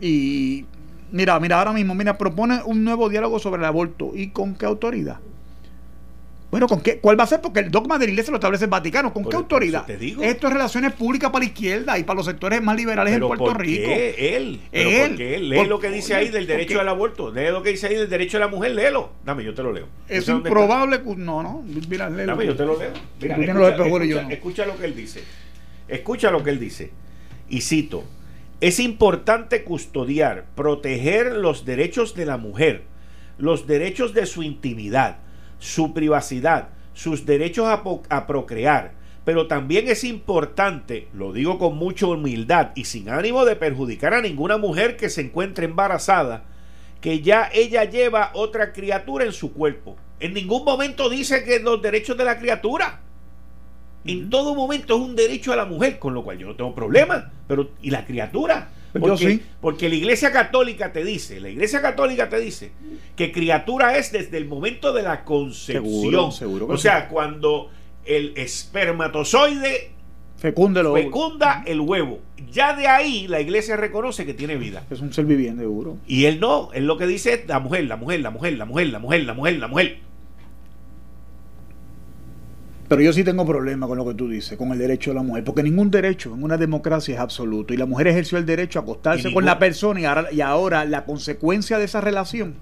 S3: Y mira, mira, ahora mismo, mira, propone un nuevo diálogo sobre el aborto. ¿Y con qué autoridad? Bueno, ¿con qué, ¿cuál va a ser? Porque el dogma de la iglesia lo establece el Vaticano. ¿Con qué autoridad? Esto es relaciones públicas para la izquierda y para los sectores más liberales en Puerto Rico.
S2: Qué él? él? Qué Lee lo que dice ahí del derecho al aborto. Lee lo que dice ahí del derecho de la mujer. Léelo. Dame, yo te lo leo.
S3: Es improbable. No, no. Mira, léelo.
S2: Dame, yo te lo leo. Mira, escucha, escucha lo que él dice. Escucha lo que él dice. Y cito. Es importante custodiar, proteger los derechos de la mujer, los derechos de su intimidad su privacidad, sus derechos a, procrear. Pero también es importante, lo digo con mucha humildad y sin ánimo de perjudicar a ninguna mujer que se encuentre embarazada, que ya ella lleva otra criatura en su cuerpo. En ningún momento dice que los derechos de la criatura. En todo momento es un derecho a la mujer, con lo cual yo no tengo problema. Pero, ¿y la criatura? Porque, Yo sí. porque la Iglesia Católica te dice, la Iglesia Católica te dice que criatura es desde el momento de la concepción. Seguro, o sea, cuando el espermatozoide
S3: fecunda
S2: el huevo. Ya de ahí la iglesia reconoce que tiene vida.
S3: Es un ser viviente, seguro.
S2: Y él no, él lo que dice es la mujer, la mujer, la mujer, la mujer, la mujer, la mujer, la mujer.
S3: Pero yo sí tengo problema con lo que tú dices, con el derecho de la mujer, porque ningún derecho en una democracia es absoluto. Y la mujer ejerció el derecho a acostarse con la persona y ahora, y ahora la consecuencia de esa relación,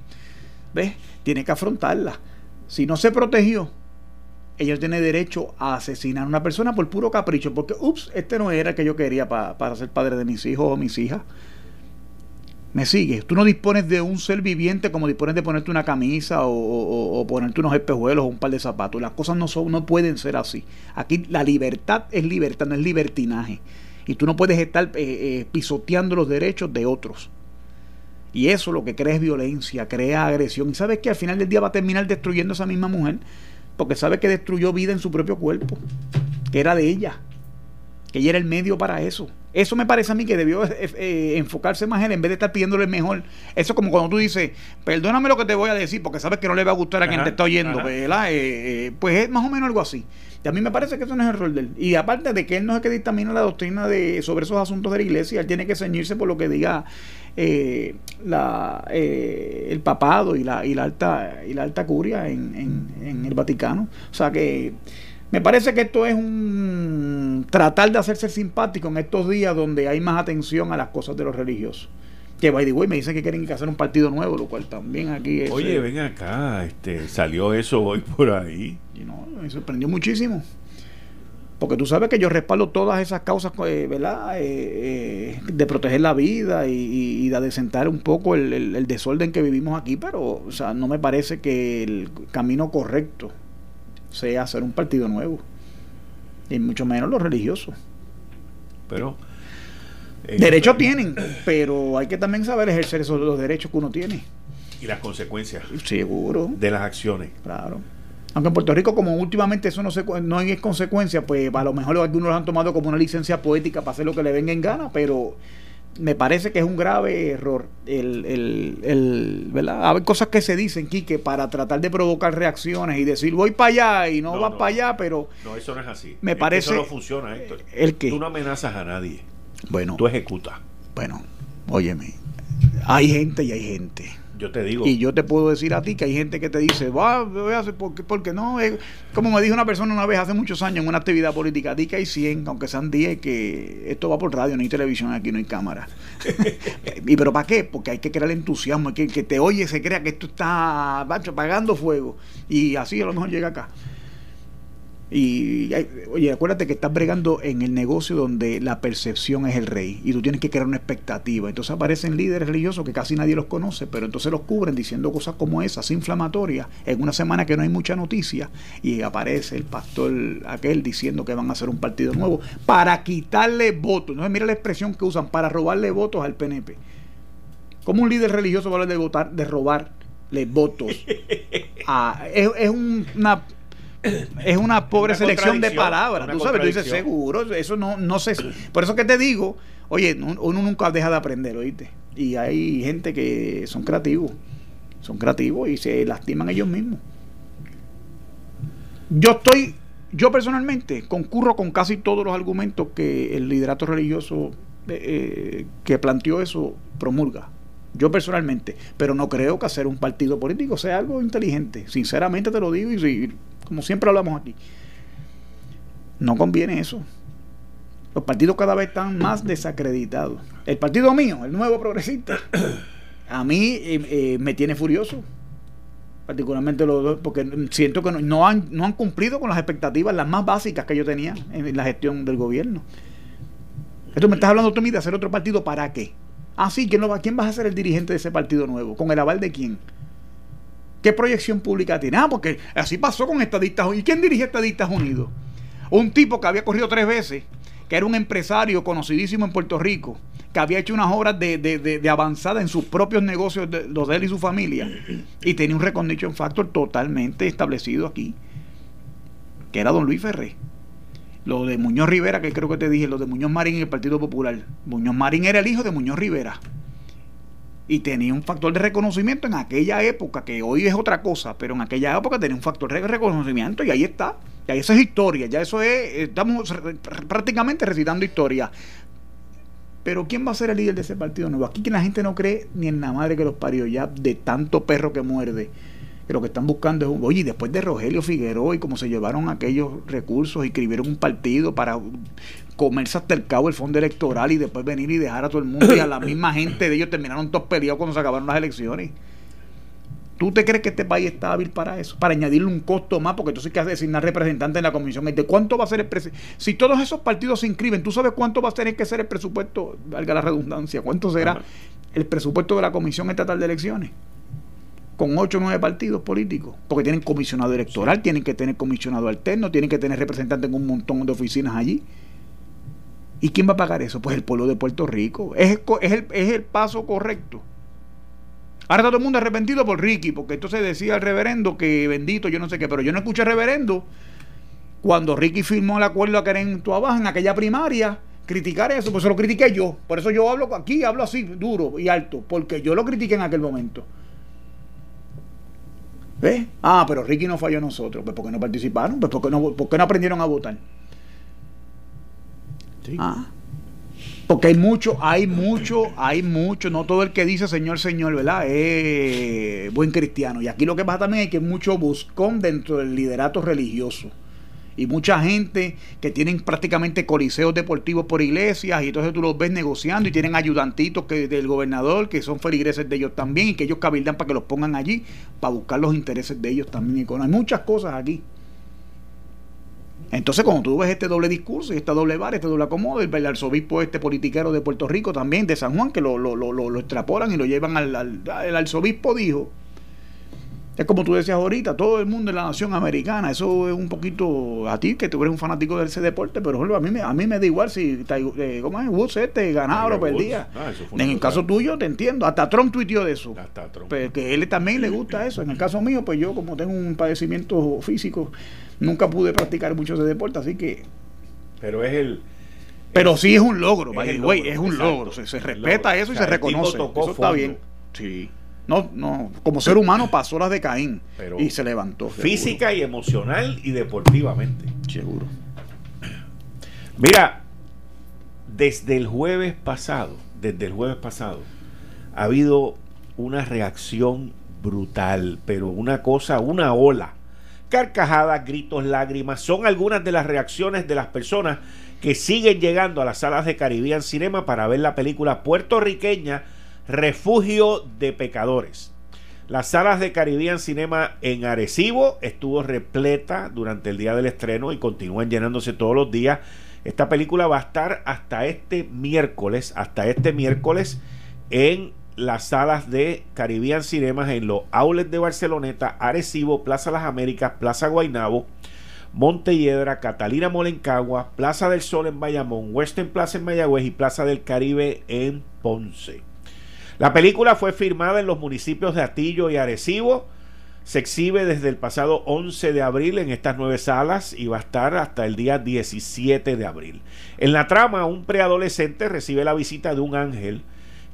S3: ¿ves? Tiene que afrontarla. Si no se protegió, ella tiene derecho a asesinar a una persona por puro capricho, porque, ups, este no era el que yo quería para ser padre de mis hijos o mis hijas. ¿Me sigues? Tú no dispones de un ser viviente como dispones de ponerte una camisa o, ponerte unos espejuelos o un par de zapatos. Las cosas no, son, no pueden ser así. Aquí la libertad es libertad, no es libertinaje. Y tú no puedes estar eh, eh, pisoteando los derechos de otros. Y eso lo que crea es violencia, crea agresión. Y sabes que al final del día va a terminar destruyendo a esa misma mujer. Porque sabe que destruyó vida en su propio cuerpo, que era de ella que ella era el medio para eso. Eso me parece a mí que debió eh, eh, enfocarse más en en vez de estar pidiéndole mejor. Eso como cuando tú dices, perdóname lo que te voy a decir, porque sabes que no le va a gustar a quien te está oyendo, eh, pues es más o menos algo así. Y a mí me parece que eso no es el rol de él. Y aparte de que él no es el que dictamina la doctrina de sobre esos asuntos de la iglesia, él tiene que ceñirse por lo que diga la, el papado y la, y la alta y la alta curia en, en el Vaticano. O sea que me parece que esto es un tratar de hacerse simpático en estos días donde hay más atención a las cosas de los religiosos. Que by the way me dicen que quieren hacer un partido nuevo, lo cual también aquí es.
S2: Oye, eh, ven acá, este, salió eso hoy por ahí.
S3: Y no, me sorprendió muchísimo. Porque tú sabes que yo respaldo todas esas causas, eh, ¿verdad? Eh, de proteger la vida y, de adecentar un poco el, el, desorden que vivimos aquí, pero o sea, no me parece que el camino correcto sea hacer un partido nuevo. Y mucho menos los religiosos.
S2: Pero.
S3: derechos tienen, pero hay que también saber ejercer esos los derechos que uno tiene.
S2: Y las consecuencias.
S3: Seguro.
S2: De las acciones.
S3: Claro. Aunque en Puerto Rico, como últimamente eso no, se, no es consecuencia, pues a lo mejor algunos lo han tomado como una licencia poética para hacer lo que le venga en gana, pero me parece que es un grave error. El, el, el, ¿verdad? Hay cosas que se dicen, Quique, para tratar de provocar reacciones y decir voy para allá y no, vas para allá, pero.
S2: No, eso no es así.
S3: Me parece.
S2: eso no funciona, Héctor.
S3: ¿El que
S2: Tú no amenazas a nadie.
S3: Bueno.
S2: Tú ejecutas.
S3: Bueno, óyeme. Hay gente y hay gente.
S2: Yo te digo.
S3: Y yo te puedo decir a ti que hay gente que te dice, va, porque, porque no, es, como me dijo una persona una vez hace muchos años en una actividad política, di que hay 100, aunque sean 10, que esto va por radio, no hay televisión aquí, no hay cámara. <laughs> ¿Y pero para qué? Porque hay que crear entusiasmo, que que te oye se crea que esto está apagando fuego. Y así a lo mejor llega acá. Y oye, acuérdate que estás bregando en el negocio donde la percepción es el rey y tú tienes que crear una expectativa. Entonces aparecen líderes religiosos que casi nadie los conoce, pero entonces los cubren diciendo cosas como esas, inflamatorias, en una semana que no hay mucha noticia y aparece el pastor aquel diciendo que van a hacer un partido nuevo para quitarle votos. No mira la expresión que usan para robarle votos al PNP. ¿Cómo un líder religioso va a hablar de votar, de robarle votos? <laughs> Ah, es, es una <coughs> es una pobre selección de palabras. Tú sabes, tú dices seguro, eso no, no sé. Por eso que te digo, oye, uno nunca deja de aprender, oíste. Y hay gente que son creativos, son creativos y se lastiman ellos mismos. Yo estoy, yo personalmente concurro con casi todos los argumentos que el liderato religioso eh, eh, que planteó eso promulga. Yo personalmente, pero no creo que hacer un partido político sea algo inteligente. Sinceramente te lo digo y, como siempre hablamos aquí. No conviene eso. Los partidos cada vez están más desacreditados. El partido mío, el nuevo progresista, a mí eh, eh, me tiene furioso. Particularmente los dos, porque siento que no, han, no han cumplido con las expectativas, las más básicas que yo tenía en la gestión del gobierno. Entonces me estás hablando tú de hacer otro partido para qué? Ah, sí, ¿quién, va, ¿quién vas a ser el dirigente de ese partido nuevo? ¿Con el aval de quién? ¿Qué proyección pública tiene? Ah, porque así pasó con Estadistas Unidos. ¿Y quién dirige Estadistas Unidos? Un tipo que había corrido tres veces, que era un empresario conocidísimo en Puerto Rico, que había hecho unas obras de, avanzada en sus propios negocios, de, los de él y su familia, y tenía un recognition factor totalmente establecido aquí, que era don Luis Ferré. Lo de Muñoz Rivera, que creo que te dije, lo de Muñoz Marín y el Partido Popular. Muñoz Marín era el hijo de Muñoz Rivera. Y tenía un factor de reconocimiento en aquella época, que hoy es otra cosa, pero en aquella época tenía un factor de reconocimiento y ahí está. Ya eso es historia, ya eso es, estamos prácticamente recitando historia. Pero ¿quién va a ser el líder de ese partido nuevo? Aquí que la gente no cree ni en la madre que los parió ya de tanto perro que muerde que lo que están buscando es un, oye, después de Rogelio Figueroa y cómo se llevaron aquellos recursos y escribieron un partido para comerse hasta el cabo el fondo electoral y después venir y dejar a todo el mundo y a la misma gente de ellos terminaron todos peleados cuando se acabaron las elecciones. ¿Tú te crees que este país está hábil para eso? Para añadirle un costo más, porque entonces hay que designar representantes en la comisión. ¿De cuánto va a ser el presupuesto? Si todos esos partidos se inscriben, ¿tú sabes cuánto va a tener que ser el presupuesto? Valga la redundancia, ¿cuánto será el presupuesto de la Comisión Estatal de Elecciones? con ocho o nueve partidos políticos, porque tienen comisionado electoral, tienen que tener comisionado alterno, tienen que tener representantes en un montón de oficinas allí. ¿Y quién va a pagar eso? Pues el pueblo de Puerto Rico. Es, el, es el paso correcto. Ahora está todo el mundo arrepentido por Ricky, porque entonces decía el reverendo que bendito, yo no sé qué, pero yo no escuché reverendo cuando Ricky firmó el acuerdo a Karen Tuabaja en aquella primaria criticar eso, pues se lo critiqué yo. Por eso yo hablo aquí, hablo así, duro y alto, porque yo lo critiqué en aquel momento. ¿Ves? Ah, pero Ricky no falló a nosotros. Pues ¿por qué no participaron? Pues ¿por qué no, no aprendieron a votar? Ah. Porque hay mucho, hay mucho, hay mucho, no todo el que dice Señor, Señor, ¿verdad? Es buen cristiano. Y aquí lo que pasa también es que hay mucho buscón dentro del liderato religioso y mucha gente que tienen prácticamente coliseos deportivos por iglesias y entonces tú los ves negociando y tienen ayudantitos que, del gobernador que son feligreses de ellos también y que ellos cabildan para que los pongan allí para buscar los intereses de ellos también. Hay muchas cosas aquí. Entonces, cuando tú ves este doble discurso y esta doble bar, este doble acomodo, el, arzobispo este politiquero de Puerto Rico también, de San Juan, que lo, lo, lo, lo extrapolan y lo llevan al, al... El arzobispo dijo es como tú decías ahorita, todo el mundo en la nación americana, eso es un poquito a ti que tú eres un fanático de ese deporte, pero a mí, a mí me da igual si, eh, ¿cómo es? Woods este ganaba o perdía. Ah, en el caso tuyo te entiendo, hasta Trump tuiteó de eso. Hasta Trump. Pues, que él también le gusta eso. En el caso mío, pues yo como tengo un padecimiento físico, nunca pude practicar mucho ese deporte, así que...
S2: Pero es el...
S3: Pero sí es un logro, es, es un logro. Se, respeta eso y se reconoce. Eso está bien. Sí. No, no, como ser humano pasó las de Caín y se levantó.
S2: Física y emocional y deportivamente.
S3: Seguro.
S2: Mira, desde el jueves pasado, desde el jueves pasado, ha habido una reacción brutal, pero una cosa, una ola. Carcajadas, gritos, lágrimas, son algunas de las reacciones de las personas que siguen llegando a las salas de Caribbean Cinema para ver la película puertorriqueña refugio de pecadores. Las salas de Caribbean Cinema en Arecibo estuvo repleta durante el día del estreno y continúan llenándose todos los días. Esta película va a estar hasta este miércoles, hasta este miércoles en las salas de Caribbean Cinemas en los outlets de Barceloneta, Arecibo, Plaza Las Américas, Plaza Guainabo, Montelledra, Catalina Molencagua, Plaza del Sol en Bayamón, Western Plaza en Mayagüez y Plaza del Caribe en Ponce. La película fue filmada en los municipios de Atillo y Arecibo. Se exhibe desde el pasado 11 de abril en estas nueve salas y va a estar hasta el día 17 de abril. En la trama, un preadolescente recibe la visita de un ángel,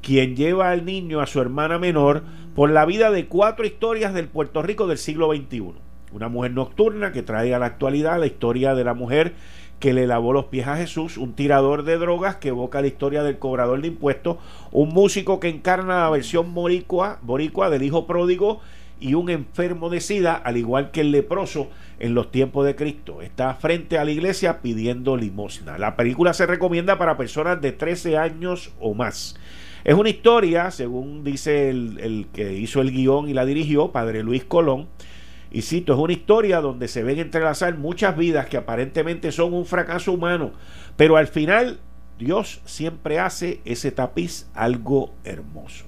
S2: quien lleva al niño a su hermana menor por la vida de cuatro historias del Puerto Rico del siglo XXI. Una mujer nocturna que trae a la actualidad la historia de la mujer que le lavó los pies a Jesús, un tirador de drogas que evoca la historia del cobrador de impuestos, un músico que encarna la versión boricua, boricua del hijo pródigo y un enfermo de sida, al igual que el leproso en los tiempos de Cristo. Está frente a la iglesia pidiendo limosna. La película se recomienda para personas de 13 años o más. Es una historia, según dice el, que hizo el guion y la dirigió, Padre Luis Colón, y cito, es una historia donde se ven entrelazar muchas vidas que aparentemente son un fracaso humano, pero al final Dios siempre hace ese tapiz algo hermoso.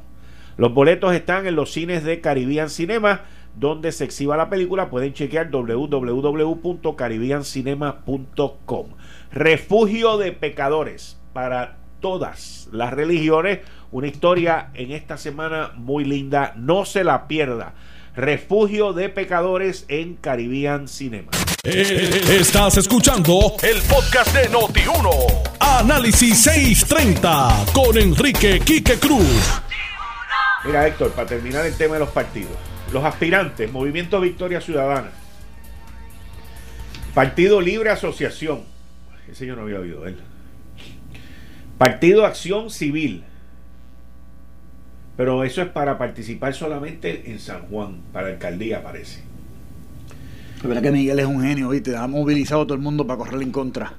S2: Los boletos están en los cines de Caribbean Cinema, donde se exhiba la película. Pueden chequear www.caribbeancinema.com. Refugio de pecadores para todas las religiones. Una historia en esta semana muy linda. No se la pierda. Refugio de Pecadores en Caribbean Cinema.
S1: Eh, Estás escuchando el podcast de Noti1. Análisis 630 con Enrique Quique Cruz.
S2: Mira, Héctor, para terminar el tema de los partidos. Los aspirantes, Movimiento Victoria Ciudadana. Partido Libre Asociación. Ese yo no había oído él. Partido Acción Civil. Pero eso es para participar solamente en San Juan, para alcaldía parece.
S3: Es verdad que Miguel es un genio, ¿viste? Ha movilizado a todo el mundo para correr en contra.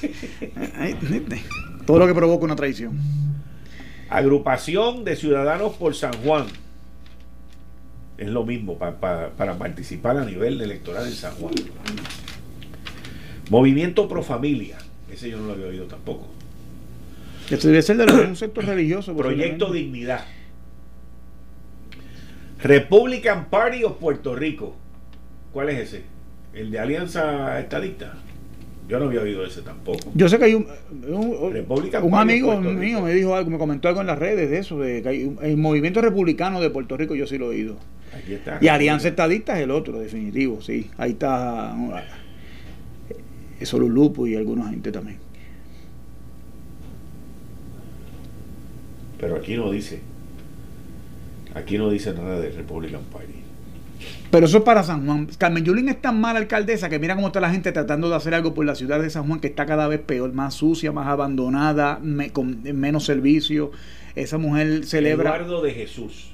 S3: <laughs> todo lo que provoca una traición.
S2: Agrupación de Ciudadanos por San Juan. Es lo mismo para participar a nivel electoral en San Juan. Movimiento Pro Familia. Ese yo no lo había oído tampoco.
S3: Este debe ser de un sector religioso.
S2: Proyecto Dignidad. Republican Party of Puerto Rico. ¿Cuál es ese? ¿El de Alianza Estadista? Yo no había oído ese tampoco.
S3: Yo sé que hay un, un, amigo mío me dijo algo, me comentó algo en las redes de eso, de que hay un, el movimiento republicano de Puerto Rico, yo sí lo he oído. Aquí está, y Alianza Estadista es el otro, definitivo, sí. Ahí está eso los lupos y algunos gente también.
S2: Pero aquí no dice. Aquí no dice nada de Republican Party.
S3: Pero eso es para San Juan. Carmen Yulín es tan mala alcaldesa que mira cómo está la gente tratando de hacer algo por la ciudad de San Juan, que está cada vez peor, más sucia, más abandonada, con menos servicio. Esa mujer celebra.
S2: Eduardo de Jesús.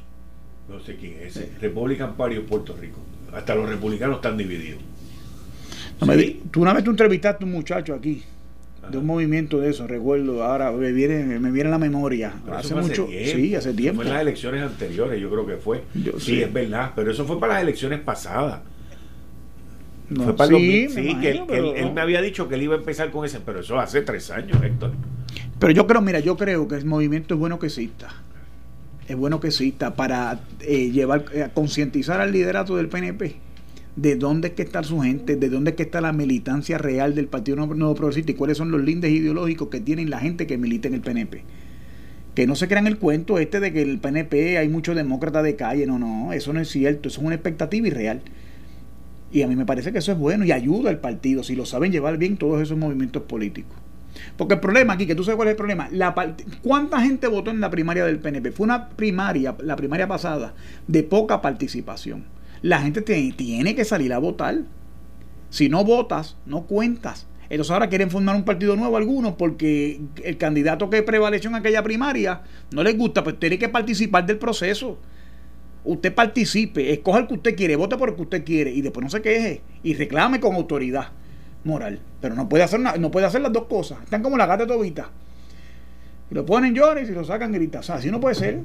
S2: No sé quién es ese. Republican Party de Puerto Rico. Hasta los republicanos están divididos.
S3: tú una vez tú entrevistaste a un muchacho aquí de un movimiento de eso, recuerdo, ahora me viene, me viene a la memoria. hace mucho, sí, hace tiempo.
S2: Fue en las elecciones anteriores, yo creo que fue. sí, es verdad, pero eso fue para las elecciones pasadas. fue para sí, sí que, él, me había dicho que él iba a empezar con ese, pero eso hace tres años, Héctor.
S3: Pero yo creo, mira, yo creo que el movimiento es bueno que exista. Es bueno que exista para eh, llevar, a concientizar al liderato del PNP de dónde es que está su gente, de dónde es que está la militancia real del Partido Nuevo Progresista y cuáles son los lindes ideológicos que tienen la gente que milita en el PNP. Que no se crean el cuento este de que el PNP hay muchos demócratas de calle, no, no, eso no es cierto, eso es una expectativa irreal. Y a mí me parece que eso es bueno y ayuda al partido, si lo saben llevar bien todos esos movimientos políticos. Porque el problema aquí, que tú sabes cuál es el problema, la ¿cuánta gente votó en la primaria del PNP? Fue una primaria, la primaria pasada, de poca participación la gente tiene que salir a votar. Si no votas, no cuentas. Entonces ahora quieren formar un partido nuevo algunos porque el candidato que prevaleció en aquella primaria no les gusta, pues tiene que participar del proceso. Usted participe, escoja el que usted quiere, vote por el que usted quiere y después no se queje y reclame con autoridad moral. Pero no puede hacer, no puede hacer las dos cosas. Están como la gata tobita. Y lo ponen llores y lo sacan gritas. O sea, así no puede ser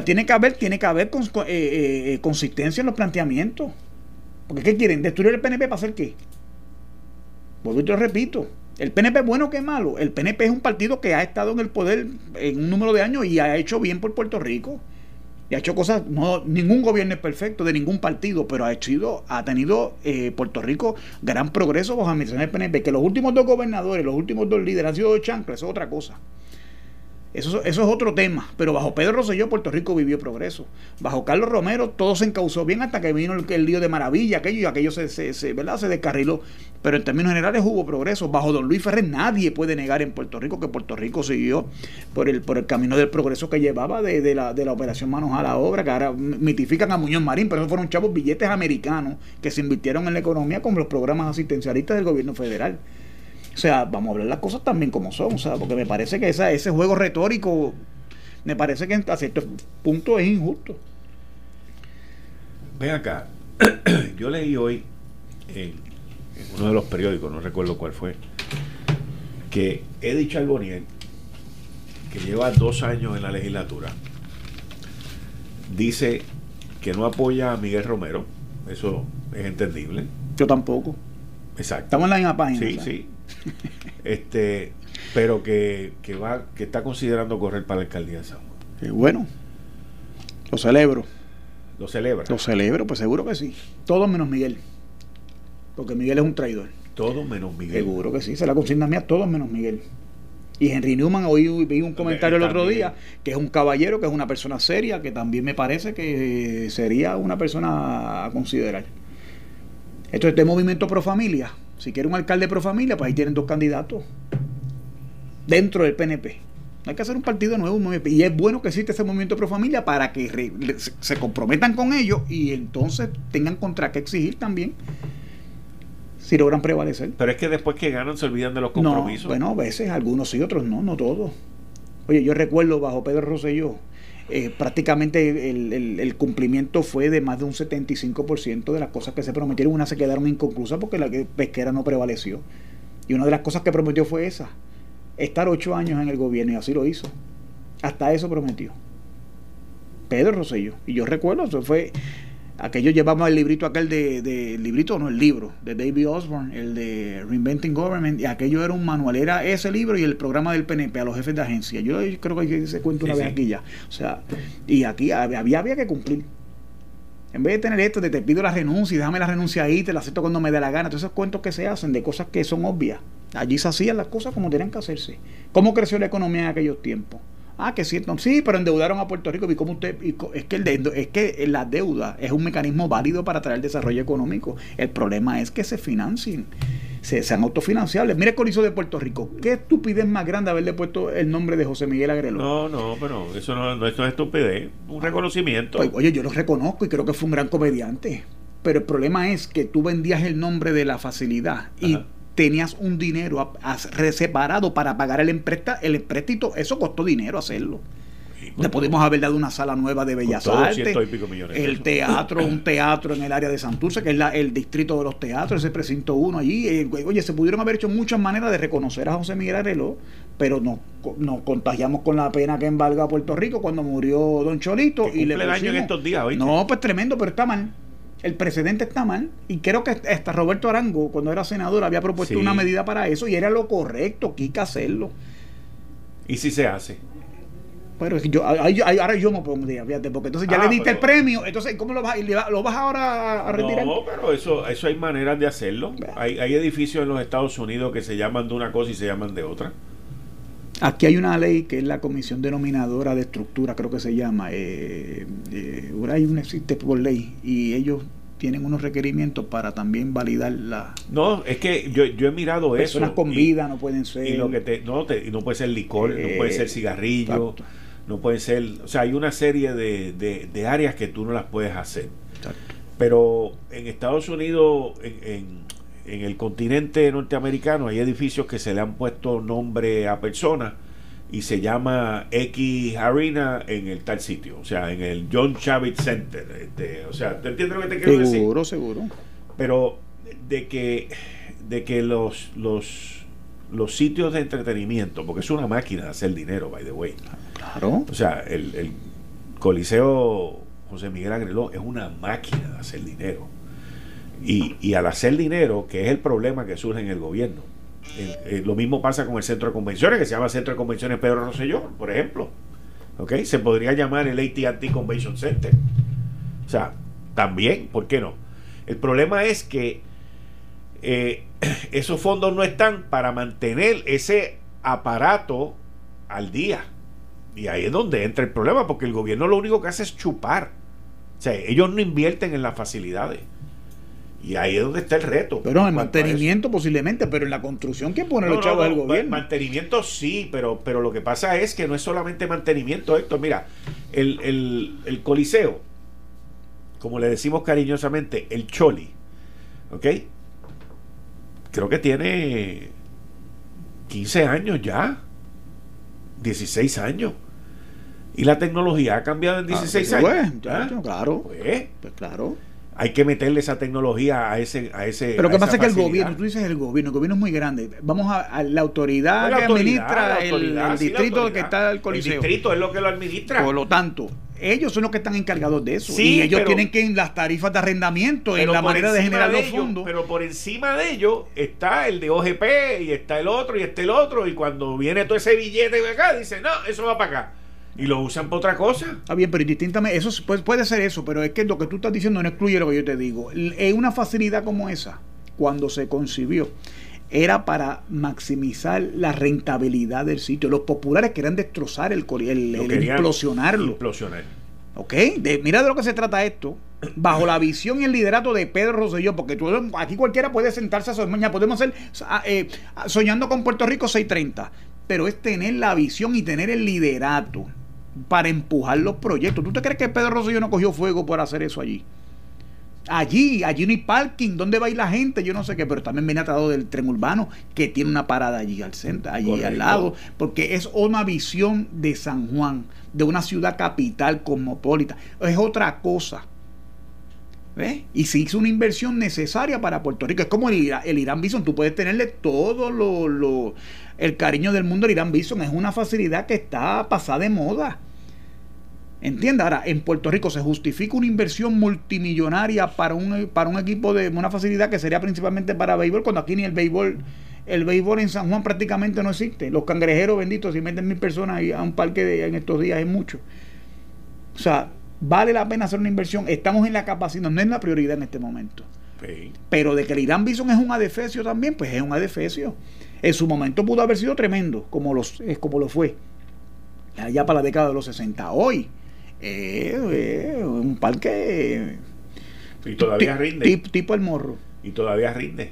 S3: tiene que haber, tiene que haber eh, eh, eh, consistencia en los planteamientos. Porque ¿qué quieren? ¿Destruir el PNP para hacer qué? Vuelvo y te lo repito. ¿El PNP es bueno que es malo? El PNP es un partido que ha estado en el poder en un número de años y ha hecho bien por Puerto Rico. Y ha hecho cosas, no, ningún gobierno es perfecto de ningún partido, pero ha hecho, ha tenido Puerto Rico gran progreso bajo administración del PNP. Que los últimos dos gobernadores, los últimos dos líderes han sido dos chanclas, eso es otra cosa. Eso, eso, es otro tema. Pero bajo Pedro Rosselló, Puerto Rico vivió progreso. Bajo Carlos Romero, todo se encauzó bien hasta que vino el, lío de maravilla, aquello y aquello se, se, ¿verdad? se descarriló. Pero en términos generales hubo progreso. Bajo don Luis Ferrer, nadie puede negar en Puerto Rico que Puerto Rico siguió por el, por el camino del progreso que llevaba de, la, de la operación Manos a la Obra, que ahora mitifican a Muñoz Marín, pero esos fueron chavos billetes americanos que se invirtieron en la economía con los programas asistencialistas del gobierno federal. O sea, vamos a hablar las cosas también como son, o sea, porque me parece que esa, ese juego retórico, me parece que a cierto punto es injusto.
S2: Ven acá, <clears throat> yo leí hoy en, uno de los periódicos, no recuerdo cuál fue, que Eddie Charbonnier, que lleva dos años en la legislatura, dice que no apoya a Miguel Romero, eso es entendible.
S3: Yo tampoco.
S2: Exacto.
S3: Estamos en la misma página.
S2: Sí, sí este, pero que, va, que está considerando correr para la alcaldía de San
S3: Juan. bueno, lo celebro.
S2: ¿Lo celebra?
S3: Lo celebro, pues seguro que sí. Todo menos Miguel. Porque Miguel es un traidor.
S2: Todo menos Miguel.
S3: Seguro que sí, se la consigna mía, todo menos Miguel. Y Henry Newman, hoy vi un comentario el otro día, que es un caballero, que es una persona seria, que también me parece que sería una persona a considerar. Esto es de Movimiento Pro Familia. Si quiere un alcalde pro familia, pues ahí tienen dos candidatos dentro del PNP. Hay que hacer un partido nuevo. Y es bueno que existe ese movimiento pro familia para que se comprometan con ellos y entonces tengan contra qué exigir también si logran prevalecer.
S2: Pero es que después que ganan se olvidan de los compromisos.
S3: bueno, a veces algunos sí, otros no, no todos. Oye, yo recuerdo bajo Pedro Rosselló, eh, prácticamente el, cumplimiento fue de más de un 75% de las cosas que se prometieron. Unas se quedaron inconclusas porque la pesquera no prevaleció. Y una de las cosas que prometió fue esa, estar ocho años en el gobierno y así lo hizo. Hasta eso prometió. Pedro Rosselló. Y yo recuerdo, eso fue Aquello llevamos el librito aquel de, de librito, no, el libro de David Osborne, el de Reinventing Government, y aquello era un manual, era ese libro y el programa del PNP a los jefes de agencia. Yo creo que se cuenta una vez aquí ya. O sea, y aquí había, había que cumplir. En vez de tener esto de te pido la renuncia y déjame la renuncia ahí, te la acepto cuando me dé la gana, todos esos cuentos que se hacen de cosas que son obvias. Allí se hacían las cosas como tenían que hacerse. ¿Cómo creció la economía en aquellos tiempos? Ah, que cierto. Sí, pero endeudaron a Puerto Rico. ¿Y cómo usted.? es, que el es que la deuda es un mecanismo válido para traer desarrollo económico. El problema es que se financien, se, sean autofinanciables. Mire el Coliseo de Puerto Rico. ¿Qué estupidez más grande haberle puesto el nombre de José Miguel Agrelo?
S2: No, no, pero eso no, es estupidez. Un reconocimiento.
S3: Pues, oye, yo lo reconozco y creo que fue un gran comediante. Pero el problema es que tú vendías el nombre de la facilidad y tenías un dinero separado para pagar el, empresta, el empréstito, eso costó dinero hacerlo. Le podemos haber dado una sala nueva de Bellas Artes, el teatro, un teatro en el área de Santurce, que es el distrito de los teatros, ese precinto 1 allí. Eh, oye, se pudieron haber hecho muchas maneras de reconocer a José Miguel Arelo, pero nos, nos contagiamos con la pena que embarga Puerto Rico cuando murió Don Cholito. y le
S2: daño en estos días,
S3: No, pues tremendo, pero está mal el precedente está mal y creo que hasta Roberto Arango, cuando era senador, había propuesto una medida para eso y era lo correcto, que hacerlo.
S2: ¿Y si se hace?
S3: Pero yo, ahora yo no puedo fíjate, porque entonces ya le ah, diste el premio, entonces ¿cómo lo vas, lo vas ahora a retirar?
S2: No, pero eso, eso hay maneras de hacerlo. Hay, hay edificios en los Estados Unidos que se llaman de una cosa y se llaman de otra.
S3: Aquí hay una ley que es la Comisión Denominadora de Estructura, creo que se llama. Eh, eh, hay una existe por ley y ellos tienen unos requerimientos para también validar la.
S2: No, es que yo, yo he mirado
S3: eso. Personas con vida no pueden ser.
S2: Y lo que te, no, te, no puede ser licor, no puede ser eh, cigarrillo, no puede ser. O sea, hay una serie de, de, áreas que tú no las puedes hacer. Pero en Estados Unidos, en en el continente norteamericano hay edificios que se le han puesto nombre a personas y se llama X Arena en el tal sitio, o sea, en el John Chavez Center. Este, o sea, ¿te entiendes lo que te quiero
S3: decir? Seguro, seguro.
S2: Pero de que, de que los, los, los sitios de entretenimiento, porque es una máquina de hacer dinero, by the way.
S3: Claro.
S2: O sea, el, el Coliseo José Miguel Agreló es una máquina de hacer dinero. Y, al hacer dinero, que es el problema que surge en el gobierno. lo mismo pasa con el centro de convenciones, que se llama Centro de Convenciones Pedro Rosselló, por ejemplo. ¿Ok? Se podría llamar el AT&T Convention Center. O sea, también, ¿por qué no? El problema es que eh, <clears throat> esos fondos no están para mantener ese aparato al día. Y ahí es donde entra el problema, porque el gobierno lo único que hace es chupar. O sea, ellos no invierten en las facilidades. Y ahí es donde está el reto.
S3: Pero en mantenimiento posiblemente, pero en la construcción, ¿quién pone los chavos del gobierno?
S2: Mantenimiento sí, pero, pero lo que pasa es que no es solamente mantenimiento esto. Mira, el, el, Coliseo, como le decimos cariñosamente, el Choli, ¿ok? Creo que tiene 15 años ya, 16 años. Y la tecnología ha cambiado en 16
S3: ah,
S2: pues, años.
S3: ¿Ah? claro. Pues, pues claro
S2: hay que meterle esa tecnología a ese a ese
S3: pero lo que pasa es que el gobierno tú dices el gobierno el gobierno es muy grande. Vamos a, la autoridad que administra el, distrito que está el coliseo.
S2: el distrito es lo que lo administra.
S3: Por lo tanto ellos son los que están encargados de eso. Y ellos tienen que en las tarifas de arrendamiento en la manera de generar los fondos.
S2: pero por encima de ellos está el de OGP y está el otro y está el otro y cuando viene todo ese billete de acá dice no eso va para acá y lo usan para otra cosa.
S3: Está bien, pero indistintamente, eso puede, puede ser eso, pero es que lo que tú estás diciendo no excluye lo que yo te digo. Es una facilidad como esa, cuando se concibió, era para maximizar la rentabilidad del sitio. Los populares querían destrozar el, el, el implosionarlo.
S2: Implosionar.
S3: ¿Ok? De, mira de lo que se trata esto. bajo la visión y el liderato de Pedro Rosselló, porque tú, aquí cualquiera puede sentarse a soñar, podemos ser eh, soñando con Puerto Rico 630, pero es tener la visión y tener el liderato para empujar los proyectos. ¿Tú te crees que Pedro Rosselló no cogió fuego por hacer eso allí? Allí, allí no hay parking, ¿dónde va a ir la gente? Yo no sé qué, pero también viene atado del tren urbano que tiene una parada allí al centro, allí al lado, porque es una visión de San Juan, de una ciudad capital cosmopolita. Es otra cosa. ¿Ves? Y se hizo una inversión necesaria para Puerto Rico. Es como el, el Irán Bison, tú puedes tenerle todo lo, el cariño del mundo al Irán Bison, es una facilidad que está pasada de moda. Entienda, ahora en Puerto Rico se justifica una inversión multimillonaria para un, para un equipo de una facilidad que sería principalmente para béisbol, cuando aquí ni el béisbol, el béisbol en San Juan prácticamente no existe. Los cangrejeros benditos, si meten mil personas a un parque de, en estos días es mucho. O sea, vale la pena hacer una inversión. Estamos en la capacidad, no es la prioridad en este momento. Pero de que el Irán Bison es un adefesio también, pues es un adefesio. En su momento pudo haber sido tremendo, como, los, es como lo fue. Allá para la década de los 60. Hoy, eh, un parque.
S2: Y todavía rinde.
S3: Tipo, el morro.
S2: Y todavía rinde.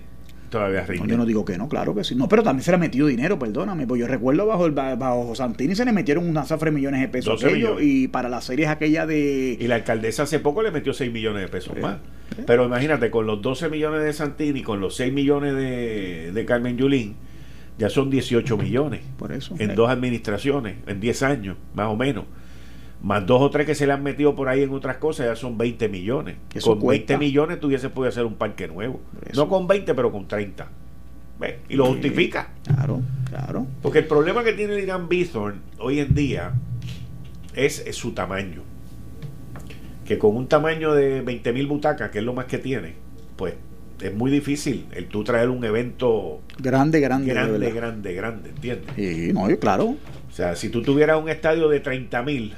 S2: Todavía rinde.
S3: yo no digo que no, claro que sí. No, pero también se le ha metido dinero, perdóname. Pues yo recuerdo bajo el bajo Santini se le metieron unas zafra millones de pesos y para las series aquella de.
S2: Y la alcaldesa hace poco le metió 6 millones de pesos más. Pero imagínate, con los 12 millones de Santini, con los 6 millones de, de Carmen Yulín, ya son 18 millones.
S3: Por eso.
S2: En dos administraciones, en 10 años, más o menos más dos o tres que se le han metido por ahí en otras cosas, ya son 20 millones. con 20 millones tuviese podido hacer un parque nuevo. No con 20, pero con 30. Y lo justifica.
S3: Claro, claro.
S2: Porque el problema que tiene el Irán Bithorn hoy en día es, su tamaño. Que con un tamaño de 20 mil butacas, que es lo más que tiene, pues es muy difícil el tú traer un evento
S3: grande, grande,
S2: grande, grande, grande, ¿entiendes?
S3: Sí, no, claro.
S2: O sea, si tú tuvieras un estadio de 30 mil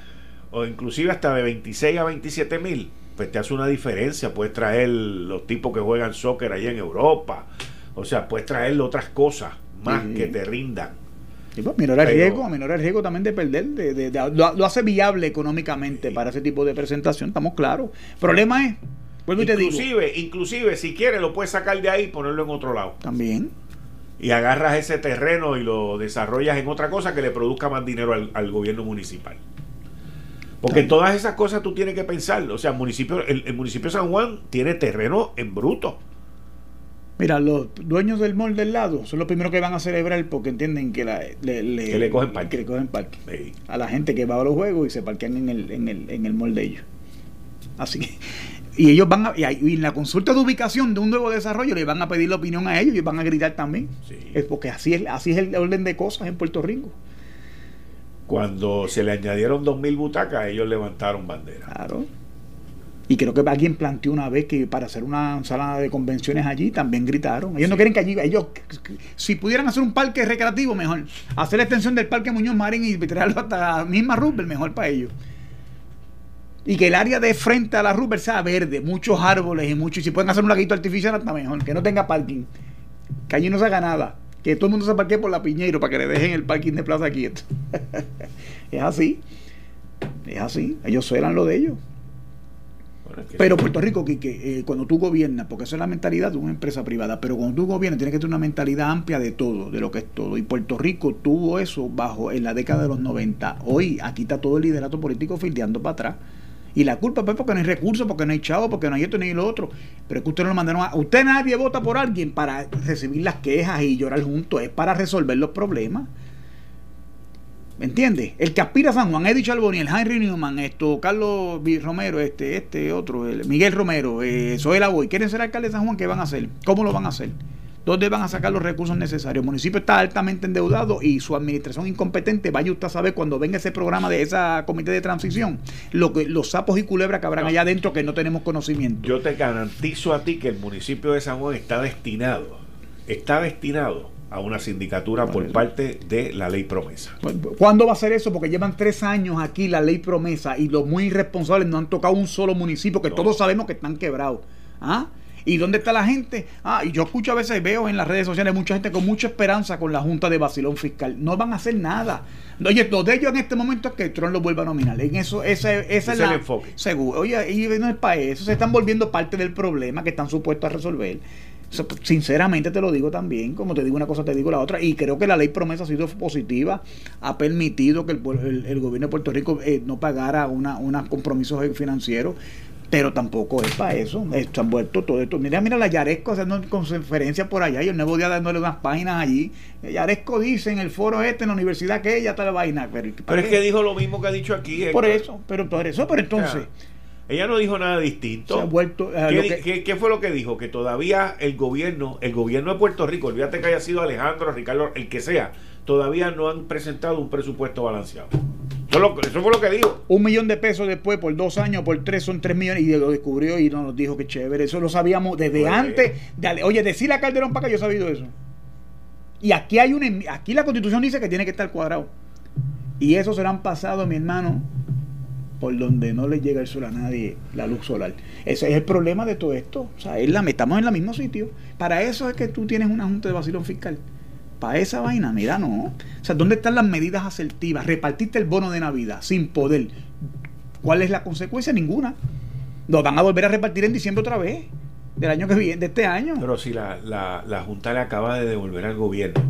S2: o inclusive hasta de 26 a 27 mil, pues te hace una diferencia. Puedes traer los tipos que juegan soccer allá en Europa. O sea, puedes traer otras cosas más que te rindan.
S3: Sí, pues, el riesgo, el riesgo también de perder, de, lo, hace viable económicamente para ese tipo de presentación, estamos claros. El problema es,
S2: inclusive, inclusive si quieres lo puedes sacar de ahí y ponerlo en otro lado.
S3: También.
S2: Y agarras ese terreno y lo desarrollas en otra cosa que le produzca más dinero al gobierno municipal. Porque todas esas cosas tú tienes que pensar. O sea, el municipio, el, municipio de San Juan tiene terreno en bruto.
S3: Mira, los dueños del mall del lado son los primeros que van a celebrar porque entienden que,
S2: le, cogen parque.
S3: le cogen parque. A la gente que va a los juegos y se parquean en el, en el, en el mall de ellos. Así que, y ellos van a, y en la consulta de ubicación de un nuevo desarrollo le van a pedir la opinión a ellos y van a gritar también. Es porque así es, así es el orden de cosas en Puerto Rico.
S2: Cuando se le añadieron 2.000 butacas, ellos levantaron bandera.
S3: Claro. Y creo que alguien planteó una vez que para hacer una sala de convenciones allí también gritaron. Ellos no quieren que allí, ellos, si pudieran hacer un parque recreativo, mejor. Hacer la extensión del parque Muñoz Marín y traerlo hasta la misma Rupert, mejor para ellos. Y que el área de frente a la Rupert sea verde, muchos árboles y muchos. Y si pueden hacer un laguito artificial, hasta mejor. Que no tenga parking. Que allí no se haga nada que todo el mundo se parquee por la Piñeiro para que le dejen el parking de Plaza quieto. <laughs> es así. Es así. Ellos eran lo de ellos. pero Puerto Rico, que, eh, cuando tú gobiernas, porque esa es la mentalidad de una empresa privada, pero cuando tú gobiernas tienes que tener una mentalidad amplia de todo, de lo que es todo. Y Puerto Rico tuvo eso bajo en la década de los 90. Hoy aquí está todo el liderato político fildeando para atrás. Y la culpa pues porque no hay recursos, porque no hay chavo, porque no hay esto ni lo otro. Pero es que usted no lo mandaron a... Usted nadie vota por alguien para recibir las quejas y llorar juntos. Es para resolver los problemas. ¿Me entiendes? El que aspira a San Juan, Eddie Charboni, el Henry Newman, esto, Carlos Romero, este, este, otro, el Miguel Romero, eh, Soela Boy, quieren ser alcalde de San Juan, ¿qué van a hacer? ¿Cómo lo van a hacer? ¿Dónde van a sacar los recursos necesarios? El municipio está altamente endeudado y su administración incompetente. Vaya usted a saber cuando venga ese programa de esa comité de transición, lo que, los sapos y culebras que habrán allá adentro que no tenemos conocimiento.
S2: Yo te garantizo a ti que el municipio de San Juan está destinado, está destinado a una sindicatura por parte de la ley promesa.
S3: ¿Cuándo va a ser eso? Porque llevan tres años aquí la ley promesa y los muy irresponsables no han tocado un solo municipio que todos sabemos que están quebrados. ¿Ah? ¿Y dónde está la gente? Ah, y yo escucho a veces, veo en las redes sociales mucha gente con mucha esperanza con la Junta de Basilón Fiscal. No van a hacer nada. Oye, lo de ellos en este momento es que Trump lo vuelva a nominar. En eso, ese, ese es
S2: el enfoque.
S3: Seguro. Oye, y no es para eso. Se están volviendo parte del problema que están supuestos a resolver. Sinceramente te lo digo también, como te digo una cosa, te digo la otra, y creo que la ley promesa ha sido positiva, ha permitido que el, gobierno de Puerto Rico eh, no pagara una, unos compromisos financieros, pero tampoco es para eso. Han vuelto todo esto. Mira, mira la Yaresco haciendo conferencias por allá y el nuevo día dándole unas páginas allí. Yaresco dice en el foro este, en la universidad, que ella está la vaina.
S2: Pero, es que dijo lo mismo que ha dicho aquí.
S3: Por eso, pero por eso, pero entonces.
S2: ella no dijo nada distinto.
S3: Se ha vuelto,
S2: ¿Qué, ¿Qué, fue lo que dijo? Que todavía el gobierno, el gobierno de Puerto Rico, olvídate que haya sido Alejandro, Ricardo, el que sea, todavía no han presentado un presupuesto balanceado. Eso, fue lo que dijo.
S3: Un millón de pesos después, por dos años, por tres, son tres millones. Y lo descubrió y nos dijo que chévere. Eso lo sabíamos desde antes. Oye, decirle a Calderón para yo he sabido eso. Y aquí hay un aquí la constitución dice que tiene que estar cuadrado. Y eso serán pasado, mi hermano, por donde no le llega el sol a nadie, la luz solar. Ese es el problema de todo esto. O sea, es la, estamos en el mismo sitio. Para eso es que tú tienes una junta de vacilón fiscal para esa vaina, mira, no. O sea, ¿dónde están las medidas asertivas? Repartiste el bono de Navidad sin poder. ¿Cuál es la consecuencia? Ninguna. Lo van a volver a repartir en diciembre otra vez, del año que viene, de este año.
S2: Pero si la, la, Junta le acaba de devolver al gobierno,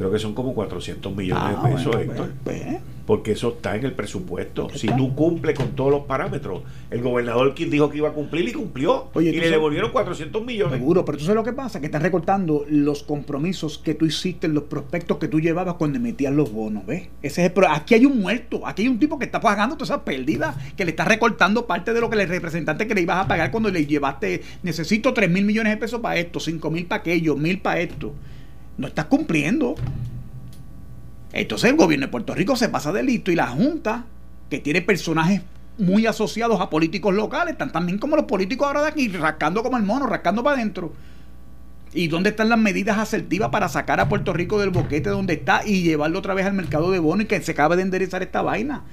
S2: creo que son como 400 millones de ah, pesos, Héctor. Pues, porque eso está en el presupuesto. Si tú cumples con todos los parámetros, el gobernador dijo que iba a cumplir y cumplió. y le devolvieron 400 millones.
S3: Seguro, pero tú sabes lo que pasa, que están recortando los compromisos que tú hiciste, los prospectos que tú llevabas cuando metías los bonos, ¿ves? Ese es aquí hay un muerto, aquí hay un tipo que está pagando todas esas pérdidas, que le está recortando parte de lo que el representante que le ibas a pagar cuando le llevaste, necesito 3 mil millones de pesos para esto, 5 mil para aquello, mil para esto. No estás cumpliendo. Entonces el gobierno de Puerto Rico se pasa de listo y la Junta, que tiene personajes muy asociados a políticos locales, están también como los políticos ahora de aquí, rascando como el mono, rascando para adentro. ¿Y dónde están las medidas asertivas para sacar a Puerto Rico del boquete donde está y llevarlo otra vez al mercado de bonos y que se acabe de enderezar esta vaina?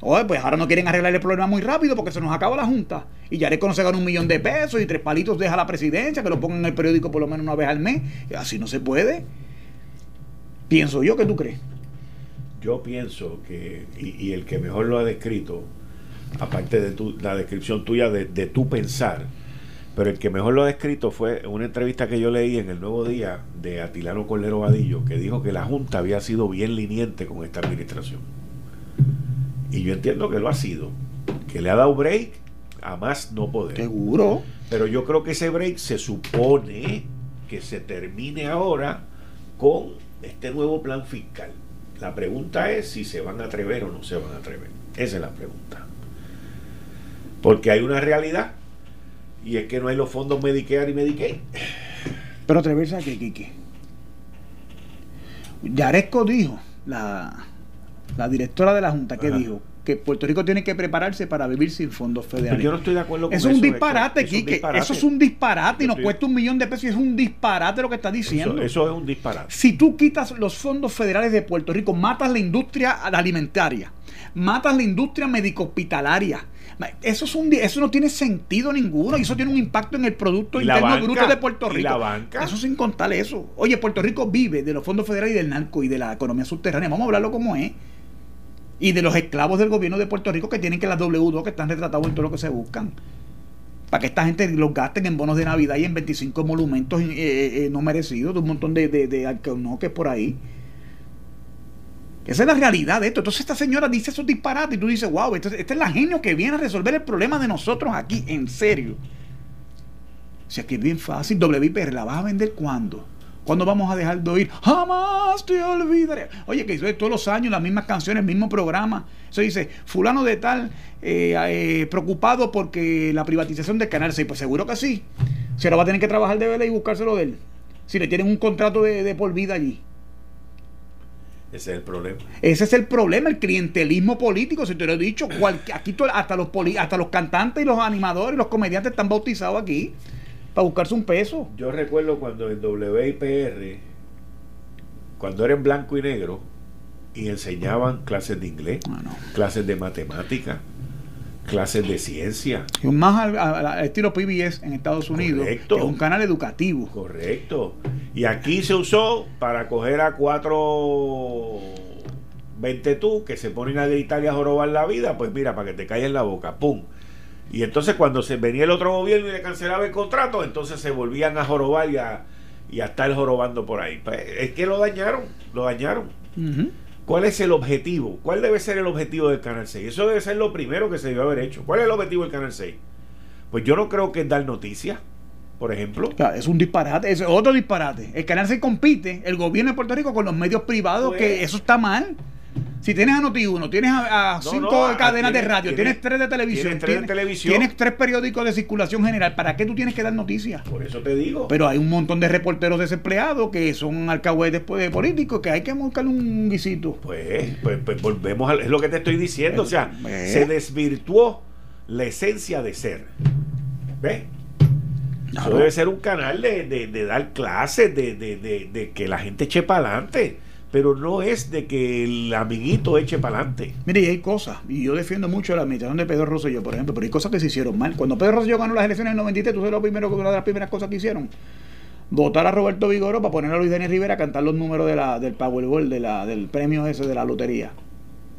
S3: Oye, pues ahora no quieren arreglar el problema muy rápido porque se nos acaba la Junta. Y ya le se un millón de pesos y tres palitos deja la presidencia, que lo pongan en el periódico por lo menos una vez al mes. Así no se puede. Pienso yo, ¿qué tú crees?
S2: Yo pienso que, y, el que mejor lo ha descrito, aparte de tu, la descripción tuya de, tu pensar, pero el que mejor lo ha descrito fue una entrevista que yo leí en el Nuevo Día de Atilano Cordero Vadillo, que dijo que la Junta había sido bien liniente con esta administración. Y yo entiendo que lo ha sido, que le ha dado break a más no poder.
S3: Seguro.
S2: Pero yo creo que ese break se supone que se termine ahora con este nuevo plan fiscal. La pregunta es si se van a atrever o no se van a atrever. Esa es la pregunta. Porque hay una realidad y es que no hay los fondos Medicare y Medicaid.
S3: Pero atreverse a qué, Kike. Yaresco dijo, la, la directora de la Junta, que dijo que Puerto Rico tiene que prepararse para vivir sin fondos federales.
S2: yo no estoy de acuerdo con
S3: eso. Es un disparate, Quique. Eso es un disparate y nos cuesta un millón de pesos y es un disparate lo que está diciendo.
S2: Eso, es un disparate.
S3: Si tú quitas los fondos federales de Puerto Rico, matas la industria alimentaria, matas la industria médico-hospitalaria. Eso, es un, eso no tiene sentido ninguno y eso tiene un impacto en el Producto Interno Bruto de Puerto Rico.
S2: la banca?
S3: Eso sin contar eso. Oye, Puerto Rico vive de los fondos federales y del narco y de la economía subterránea. Vamos a hablarlo como es y de los esclavos del gobierno de Puerto Rico que tienen que las W2 que están retratados en todo lo que se buscan. Para que esta gente los gasten en bonos de Navidad y en 25 monumentos eh, eh, eh, no merecidos, de un montón de, de, de por ahí. Esa es la realidad de esto. Entonces esta señora dice esos disparates y tú dices, wow, este, este es la genio que viene a resolver el problema de nosotros aquí, en serio. O sea que es bien fácil. WIPR, ¿la vas a vender cuándo? ¿Cuándo vamos a dejar de oír? Jamás te olvidaré. Oye, que hizo todos los años las mismas canciones, el mismo programa. Eso dice, fulano de tal, eh, eh, preocupado porque la privatización del Canal 6. Pues seguro que sí. Se lo va a tener que trabajar de vela y buscárselo de él. Si le tienen un contrato de, por vida allí.
S2: Ese es el problema.
S3: Ese es el problema, el clientelismo político. Si te lo he dicho, aquí hasta los, hasta los cantantes y los animadores y los comediantes están bautizados aquí para buscarse un peso.
S2: Yo recuerdo cuando en WIPR, cuando era en blanco y negro, y enseñaban clases de inglés, clases de matemática, clases de ciencia.
S3: Más al, estilo PBS en Estados Unidos,
S2: Correcto.
S3: que es un canal educativo.
S2: Correcto. Y aquí se usó para coger a cuatro 20 tú que se ponen a gritar y a jorobar la vida, pues mira, para que te calles la boca, ¡pum! Y entonces cuando se venía el otro gobierno y le cancelaba el contrato, entonces se volvían a jorobar y a, y a estar jorobando por ahí. Pues, es que lo dañaron, lo dañaron. ¿Cuál es el objetivo? ¿Cuál debe ser el objetivo del Canal 6? Eso debe ser lo primero que se debe haber hecho. ¿Cuál es el objetivo del Canal 6? Pues yo no creo que es dar noticias, por ejemplo.
S3: Claro, es un disparate, es otro disparate. El canal se compite, el gobierno de Puerto Rico, con los medios privados,
S2: Pues-
S3: que eso está mal. Si tienes a Noti1, tienes a, a
S2: No,
S3: cinco
S2: no, a-
S3: cadenas de radio, tienes,
S2: tienes-
S3: tres de televisión,
S2: tienes tres de televisión.
S3: tienes tres periódicos de circulación general. ¿Para qué tú tienes que dar noticias?
S2: Por eso te digo.
S3: Pero hay un montón de reporteros desempleados que son alcahuetes de políticos que hay que buscarle un guisito.
S2: Pues, pues, pues volvemos a es lo que te estoy diciendo. O sea,
S3: Eh.
S2: se desvirtuó la esencia de ser. ¿Ves? Eso
S3: Claro.
S2: debe ser un canal de, de- de dar clases, de, de- de- de que la gente eche para adelante. Pero no es de que el amiguito eche para adelante.
S3: Mire, y hay cosas, y yo defiendo mucho la administración de Pedro Rosselló, por ejemplo, pero hay cosas que se hicieron mal. Cuando Pedro Rosselló ganó las elecciones en el 93, tú sabes lo primero, una de las primeras cosas que hicieron. Votar a Roberto Vigoro para poner a Luis Denis Rivera a cantar los números de la, del Powerball, de la, del premio ese de la lotería.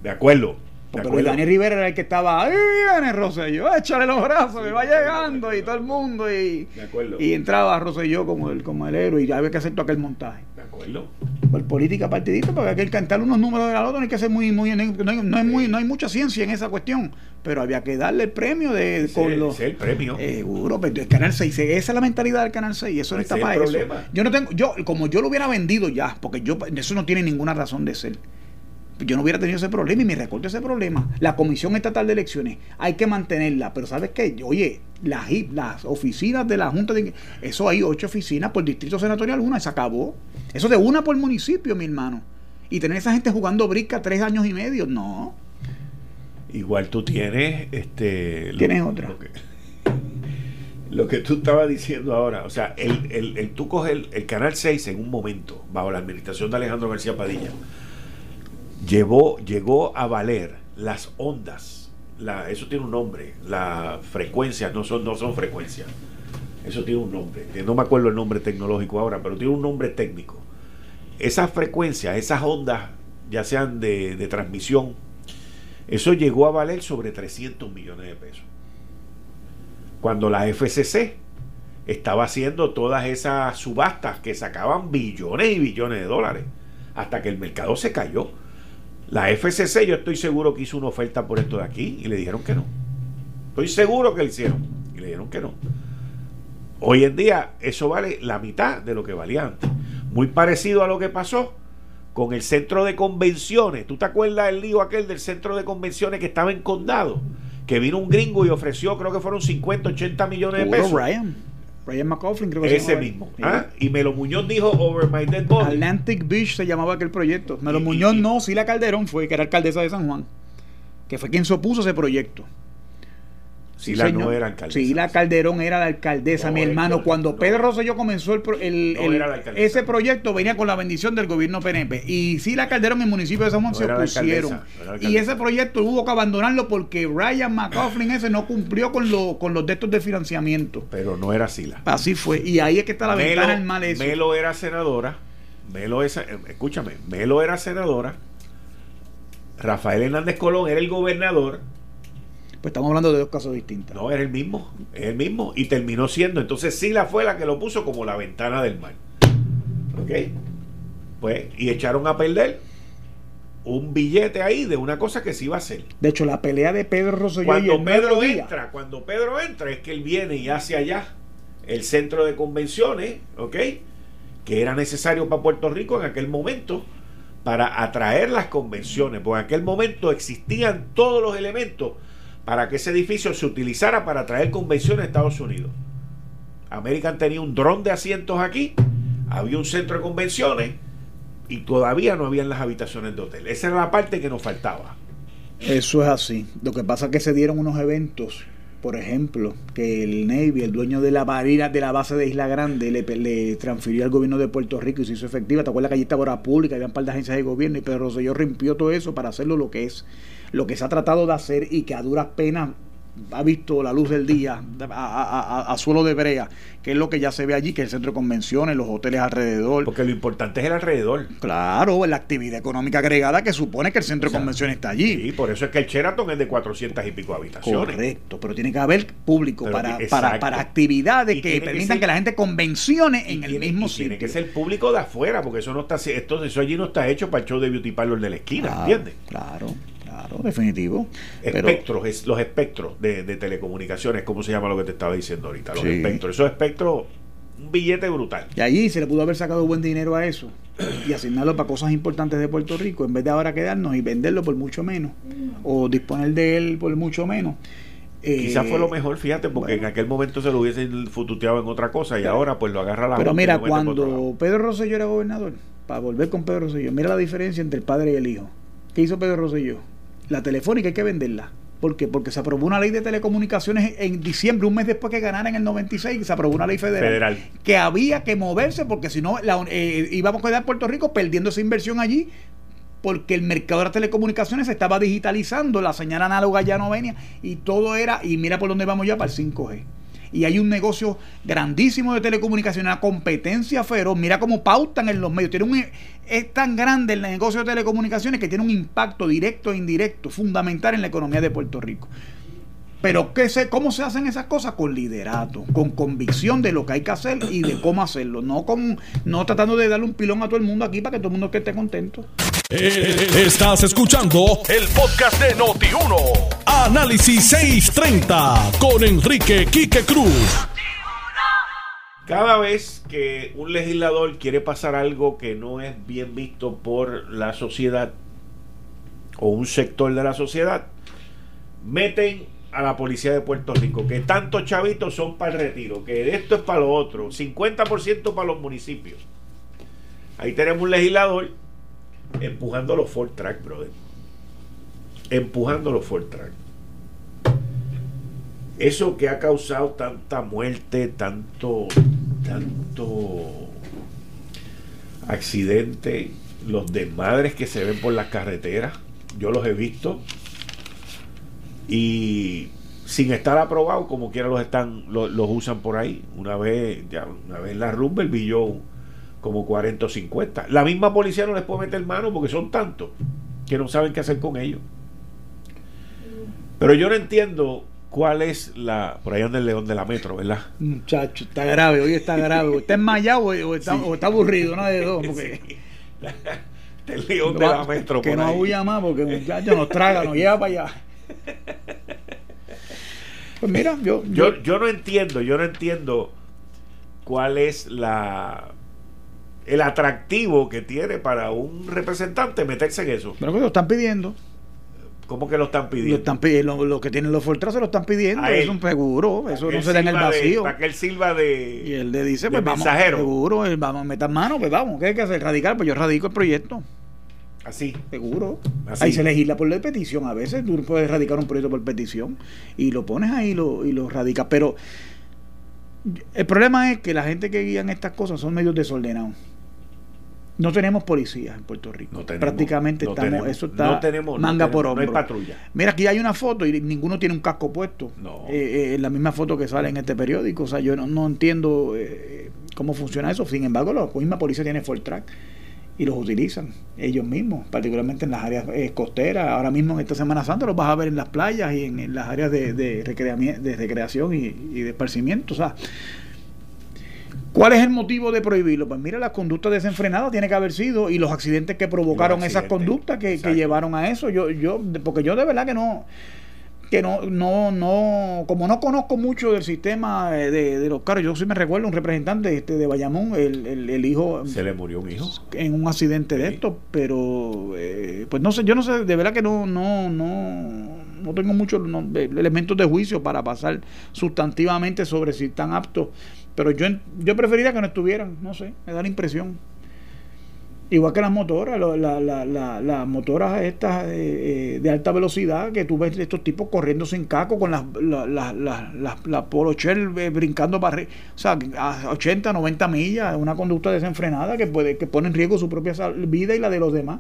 S2: De acuerdo.
S3: Porque Luis. Denis Rivera era el que estaba, ahí viene Rosselló, échale los brazos, me va llegando, y todo el mundo, y,
S2: De acuerdo.
S3: y entraba Rosselló como el, como el héroe, y había que hacer todo aquel montaje.
S2: De acuerdo.
S3: por política partidista, porque hay que cantar unos números de la loto, no hay que ser muy, muy, no hay, no hay muy, no hay mucha ciencia en esa cuestión, pero había que darle el premio de
S2: Ese-
S3: con los
S2: el premio.
S3: eh, seguro, pero el canal 6, esa es la mentalidad del canal 6, eso no está
S2: es
S3: para eso. Yo no tengo, yo, como yo lo hubiera vendido ya, porque yo eso no tiene ninguna razón de ser. Yo no hubiera tenido ese problema y me recorto ese problema. La Comisión Estatal de Elecciones hay que mantenerla, pero ¿sabes qué? Oye, las, las oficinas de la Junta de... Eso hay ocho oficinas por distrito senatorial, una, se acabó. Eso de una por municipio, mi hermano. Y tener esa gente jugando brica tres años y medio, no.
S2: Igual tú tienes este lo-
S3: Tienes otra.
S2: Lo que, <laughs> lo que tú estabas diciendo ahora, o sea, el, el, el- tú coges el, el canal 6 en un momento, bajo la administración de Alejandro García Padilla, llevó, llegó a valer las ondas, eso tiene un nombre, las frecuencias no son, no son frecuencias, eso tiene un nombre, no me acuerdo el nombre tecnológico ahora, pero tiene un nombre técnico. Esas frecuencias, esas ondas, ya sean de, de transmisión, eso llegó a valer sobre 300 millones de pesos. Cuando la FCC estaba haciendo todas esas subastas que sacaban billones y billones de dólares, hasta que el mercado se cayó. La FCC yo estoy seguro que hizo una oferta por esto de aquí y le dijeron que no. Estoy seguro que lo hicieron y le dijeron que no. Hoy en día eso vale la mitad de lo que valía antes. Muy parecido a lo que pasó con el centro de convenciones. ¿Tú te acuerdas del lío aquel del centro de convenciones que estaba en condado? Que vino un gringo y ofreció, creo que fueron 50, 80 millones de pesos.
S3: Ryan. Ryan McCauliflin creo que se
S2: Ese
S3: llamaba.
S2: mismo. ¿ah? Y Melo Muñoz dijo Over My Dead Body.
S3: Atlantic Beach se llamaba aquel proyecto. Melo
S2: Y-
S3: Muñoz
S2: y-
S3: no, Sila Calderón fue, que era alcaldesa de San Juan, que fue quien se opuso a ese proyecto.
S2: Si la no era alcaldesa.
S3: Sí, la Calderón era la alcaldesa, mi hermano. Cuando
S2: No.
S3: Pedro Rosselló comenzó el, el-
S2: No
S3: ese proyecto venía con la bendición del gobierno PNP. Y sí, la Calderón en el municipio de San Juan
S2: No
S3: se opusieron. y ese proyecto hubo que abandonarlo porque Ryan McCauliflin ese no cumplió con, lo, con los de estos de financiamiento.
S2: Pero no era Sila.
S3: Así fue. Y ahí es que está la ventana del mal eso.
S2: Melo era senadora. Melo es, eh, escúchame, Melo era senadora. Rafael Hernández Colón era el gobernador.
S3: Pues estamos hablando de dos casos distintos.
S2: No, era el mismo. Es el mismo. Y terminó siendo. Entonces Sila fue la que lo puso como la ventana del mar. ¿Ok? Pues, y echaron a perder un billete ahí de una cosa que se iba a hacer.
S3: De hecho, la pelea de Pedro Rosselló y
S2: Cuando
S3: el
S2: Pedro entra, cuando Pedro entra, es que él viene y hace allá el centro de convenciones, ¿ok? Que era necesario para Puerto Rico en aquel momento para atraer las convenciones, porque en aquel momento existían todos los elementos para que ese edificio se utilizara para traer convenciones a Estados Unidos. American tenía un dron de asientos aquí, había un centro de convenciones y todavía no habían las habitaciones de hotel. Esa era la parte que nos faltaba.
S3: Eso es así. Lo que pasa es que se dieron unos eventos, por ejemplo, que el Navy, el dueño de la marina de la base de Isla Grande, le, transfirió al gobierno de Puerto Rico y se hizo efectiva. ¿Te acuerdas que allí estaba hora pública, había un par de agencias de gobierno y Pedro Rosselló rimpió todo eso para hacerlo lo que es, lo que se ha tratado de hacer y que a duras penas ha visto la luz del día a, suelo de brea, que es lo que ya se ve allí, que es el centro de convenciones, los hoteles alrededor.
S2: Porque lo importante es el alrededor.
S3: Claro, la actividad económica agregada que supone que el centro de convenciones está allí.
S2: Sí, por eso es que el Sheraton es de 400 y pico habitaciones.
S3: Correcto, pero tiene que haber público para, para, actividades que permitan que, la gente convencione en el mismo sitio.
S2: Tiene que ser público de afuera, porque eso no está esto, eso allí no está hecho para el show de Beauty Parlor de la esquina, ¿entiendes?
S3: Claro. Claro, definitivo.
S2: Espectros, es, los espectros de, telecomunicaciones, ¿cómo se llama lo que te estaba diciendo ahorita? Los espectros. Esos espectros, un billete brutal.
S3: Y allí se le pudo haber sacado buen dinero a eso y asignarlo para cosas importantes de Puerto Rico, en vez de ahora quedarnos y venderlo por mucho menos, o disponer de él por mucho menos.
S2: Quizás fue lo eh, mejor, fíjate, porque en aquel momento se lo hubiesen fututeado en otra cosa y ahora pues lo agarra la
S3: Pero mira, cuando Pedro Rosselló era gobernador, para volver con Pedro Rosselló, mira la diferencia entre el padre y el hijo. ¿Qué hizo Pedro Rosselló? La telefónica hay que venderla. ¿Por qué? Porque se aprobó una ley de telecomunicaciones en diciembre, un mes después que ganara en el 96, se aprobó una ley federal, que había que moverse porque si no eh, íbamos a quedar en Puerto Rico perdiendo esa inversión allí porque el mercado de las telecomunicaciones se estaba digitalizando, la señal análoga ya no venía y todo era, y mira por dónde vamos ya para el 5G y hay un negocio grandísimo de telecomunicaciones, una competencia feroz. Mira cómo pautan en los medios. Tiene un, es tan grande el negocio de telecomunicaciones que tiene un impacto directo e indirecto fundamental en la economía de Puerto Rico. Pero ¿qué se, ¿cómo se hacen esas cosas? Con liderato, con convicción de lo que hay que hacer y de cómo hacerlo. No, con, no tratando de darle un pilón a todo el mundo aquí para que todo el mundo esté contento.
S1: Eh, estás escuchando el podcast de Noti1. Análisis 630 con Enrique Quique Cruz.
S2: Cada vez que un legislador quiere pasar algo que no es bien visto por la sociedad o un sector de la sociedad, meten a la policía de Puerto Rico, que tantos chavitos son para el retiro, que esto es para lo otro, 50% para los municipios. Ahí tenemos un legislador empujando los Ford Track, brother. Empujando los Ford Track. Eso que ha causado tanta muerte, tanto, tanto accidente, los desmadres que se ven por las carreteras, yo los he visto y sin estar aprobado como quiera los están los, usan por ahí. Una vez ya una vez la Rumble vi yo como 40 o 50 la misma policía no les puede meter mano porque son tantos que no saben qué hacer con ellos. Pero yo no entiendo cuál es la por ahí anda el león de la metro verdad
S3: muchacho está grave hoy está grave. Está enmayado o está, o está aburrido una de dos porque <laughs>
S2: el león de la metro
S3: que no huya más porque muchacho nos traga nos lleva para allá pues mira, yo,
S2: yo, yo, no entiendo, yo no entiendo cuál es la el atractivo que tiene para un representante meterse en eso.
S3: Pero que lo están pidiendo.
S2: ¿Cómo que lo están pidiendo?
S3: Lo, están pidiendo, lo, que tienen los Fortras se lo están pidiendo. es un seguro. Eso no se da en el vacío.
S2: para que él sirva de.
S3: Y él le dice, pues vamos. Seguro, vamos a meter mano, pues vamos. ¿Qué hay que hacer? Radical, pues yo radico el proyecto.
S2: Así.
S3: Seguro. Ahí se legisla por la petición. A veces tú puedes radicar un proyecto por petición y lo pones ahí y lo, y lo radicas. Pero el problema es que la gente que guían estas cosas son medios desordenados. No tenemos policías en Puerto Rico. Prácticamente estamos, eso está manga por hombro.
S2: No hay patrulla.
S3: Mira, aquí hay una foto y ninguno tiene un casco puesto.
S2: No.
S3: Eh, eh, la misma foto que sale en este periódico. O sea, yo no, entiendo eh, cómo funciona eso. Sin embargo, la misma policía tiene full track y los utilizan ellos mismos, particularmente en las áreas eh, costeras. Ahora mismo en esta Semana Santa los vas a ver en las playas y en, las áreas de, de, de recreación y, de esparcimiento. O sea, ¿Cuál es el motivo de prohibirlo? Pues mira, las conductas desenfrenadas tiene que haber sido y los accidentes que provocaron esas conductas que, que, llevaron a eso. Yo, yo, porque yo de verdad que no, que no, no, no, como no conozco mucho del sistema de, de los carros, yo sí me recuerdo un representante este de Bayamón, el, el, hijo...
S2: Se le murió un hijo.
S3: En un accidente de esto, pero eh, pues no sé, yo no sé, de verdad que no, no, no, no tengo muchos elementos de juicio para pasar sustantivamente sobre si están aptos, pero yo, yo preferiría que no estuvieran, no sé, me da la impresión. Igual que las motoras, las motoras estas eh, eh, de alta velocidad, que tú ves estos tipos corriendo sin caco con las, las, Polo eh, brincando para o sea, a 80, 90 millas, una conducta desenfrenada que puede que pone en riesgo su propia vida y la de los demás.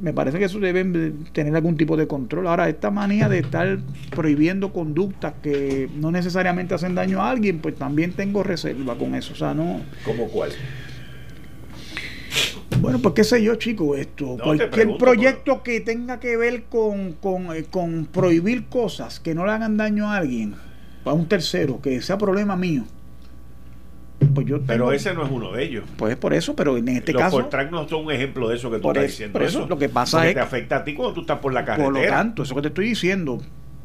S3: me parece que eso deben tener algún tipo de control. Ahora, esta manía de estar prohibiendo conductas que no necesariamente hacen daño a alguien, pues también tengo reserva con eso. O sea, no.
S2: ¿Cómo cuál?
S3: Bueno, pues qué sé yo, chico, esto. cualquier proyecto que tenga que ver con, con, eh, con prohibir cosas que no le hagan daño a alguien, a un tercero, que sea problema mío
S2: pues pero ese no es uno de ellos.
S3: Pues por eso, pero en este caso.
S2: Los no son un ejemplo de eso que tú estás diciendo.
S3: Por eso, lo que pasa es.
S2: te afecta a ti cuando tú estás por la carretera.
S3: Por lo tanto, eso que te estoy diciendo.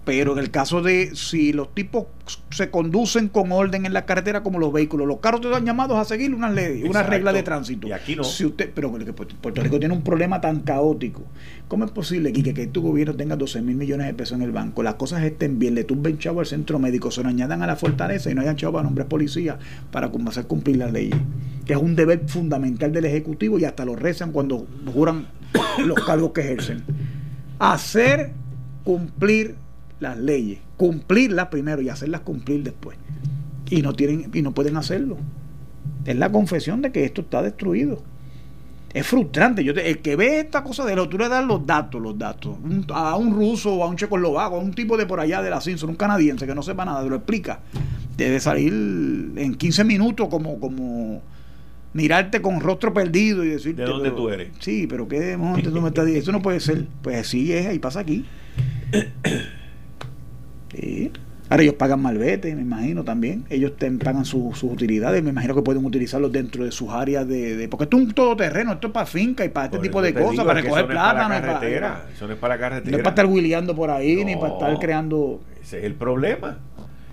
S3: Pero en el caso de si los tipos se conducen con orden en la carretera como los vehículos, los carros te dan llamados a seguir unas leyes, una regla de tránsito.
S2: Y aquí no.
S3: Si usted, pero Puerto Rico tiene un problema tan caótico. ¿Cómo es posible, Quique, que tu gobierno tenga 12 mil millones de pesos en el banco, las cosas estén bien, le tumben chavo al centro médico, se lo añadan a la fortaleza y no hayan chavo para nombres policías para hacer cumplir las leyes? Que es un deber fundamental del Ejecutivo y hasta lo rezan cuando juran <coughs> los cargos que ejercen. Hacer cumplir las leyes, cumplirlas primero y hacerlas cumplir después. Y no tienen y no pueden hacerlo. Es la confesión de que esto está destruido. Es frustrante. Yo el que ve esta cosa de lo, tú le das los datos, los datos. a un ruso o a un checoslovaco, a un tipo de por allá de la Simpson, un canadiense que no sepa nada, lo explica. Debe salir en 15 minutos como, como mirarte con rostro perdido y decirte.
S2: ¿De dónde tú eres?
S3: Sí, pero ¿qué monte tú me estás diciendo? Eso no puede ser. Pues así es, ahí pasa aquí. <coughs> Ahora ellos pagan malvete, me imagino también. Ellos pagan sus utilidades, me imagino que pueden utilizarlos dentro de sus áreas de, porque esto es un todoterreno, esto es para finca y para este tipo de cosas, para recoger plata,
S2: no es para eso no es para carretera. No
S3: es para estar huileando por ahí, ni para estar creando.
S2: Ese es el problema.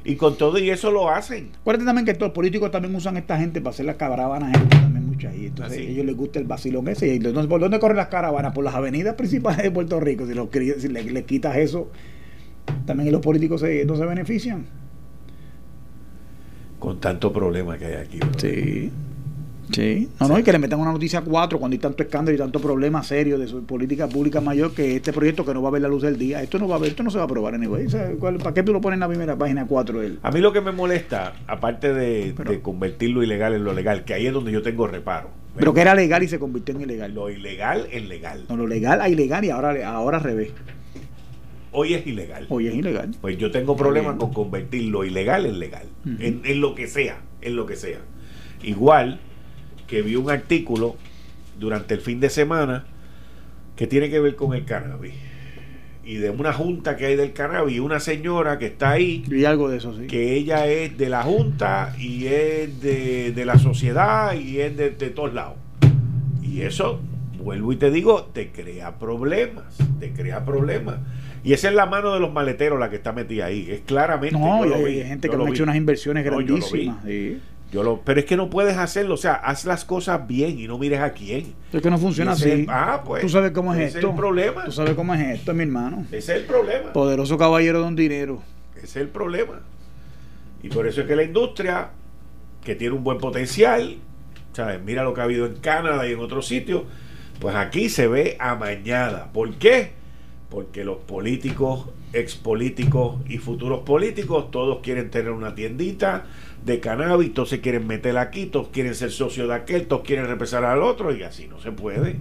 S2: Y con todo y eso lo hacen.
S3: Acuérdate también que los políticos también usan esta gente para hacer las caravanas gente también muchas. Y entonces a ellos les gusta el vacilón ese. Y entonces, ¿por dónde corren las caravanas? Por las avenidas principales de Puerto Rico. Si, lo, si le quitas eso también los políticos no se benefician.
S2: Con tanto problema que hay aquí.
S3: Sí. Sí, no, no, y que le metan una noticia a cuatro cuando hay tanto escándalo y tanto problema serio de su política pública mayor que este proyecto que no va a ver la luz del día. Esto no va a ver, esto no se va a aprobar en ¿Para qué tú lo pones en la primera página 4
S2: A mí lo que me molesta, aparte de, de, convertir lo ilegal en lo legal, que ahí es donde yo tengo reparo.
S3: Pero que era legal y se convirtió en ilegal.
S2: Lo ilegal en legal.
S3: No, lo legal a ilegal y ahora, ahora al revés
S2: hoy es ilegal.
S3: Hoy es ilegal.
S2: Pues yo tengo problemas con convertir lo ilegal en legal, en, lo que sea, en lo que sea. Igual que vi un artículo durante el fin de semana que tiene que ver con el cannabis. Y de una junta que hay del cannabis, una señora que está ahí.
S3: Y algo de eso, sí.
S2: Que ella es de la junta y es de, la sociedad y es de, de todos lados. Y eso, vuelvo y te digo, te crea problemas. Te crea problemas. Y esa es la mano de los maleteros la que está metida ahí. Es claramente.
S3: No, hay gente que ha hecho unas inversiones grandísimas.
S2: Yo lo, pero es que no puedes hacerlo, o sea, haz las cosas bien y no mires a quién.
S3: Es que no funciona así.
S2: ah, pues.
S3: Tú sabes cómo es esto.
S2: Ese es el problema.
S3: Tú sabes cómo es esto, mi hermano.
S2: Ese es el problema.
S3: Poderoso caballero de un dinero.
S2: Ese es el problema. Y por eso es que la industria, que tiene un buen potencial, ¿sabes? Mira lo que ha habido en Canadá y en otros sitios, pues aquí se ve amañada. ¿Por qué? Porque los políticos, expolíticos y futuros políticos, todos quieren tener una tiendita de cannabis, todos se quieren meter aquí, todos quieren ser socios de aquel, todos quieren representar al otro, y así no se puede.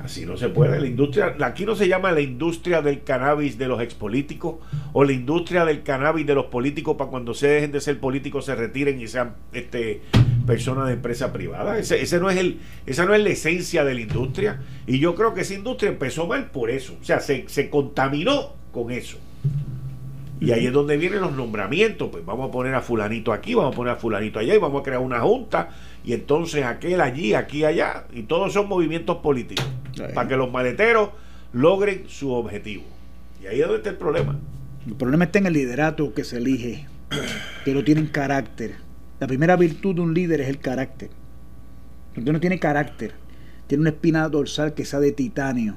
S2: Así no se puede. La industria, aquí no se llama la industria del cannabis de los expolíticos o la industria del cannabis de los políticos para cuando se dejen de ser políticos se retiren y sean este, personas de empresa privada. Ese, ese, no es el, esa no es la esencia de la industria. Y yo creo que esa industria empezó mal por eso. O sea, se, se contaminó con eso. Y ahí es donde vienen los nombramientos. Pues vamos a poner a fulanito aquí, vamos a poner a fulanito allá y vamos a crear una junta. Y entonces aquel allí, aquí, allá. Y todos son movimientos políticos. Para que los maleteros logren su objetivo. Y ahí es donde está el problema.
S3: El problema está en el liderato que se elige, que no tienen carácter. La primera virtud de un líder es el carácter. Usted no tiene carácter, tiene una espina dorsal que sea de titanio,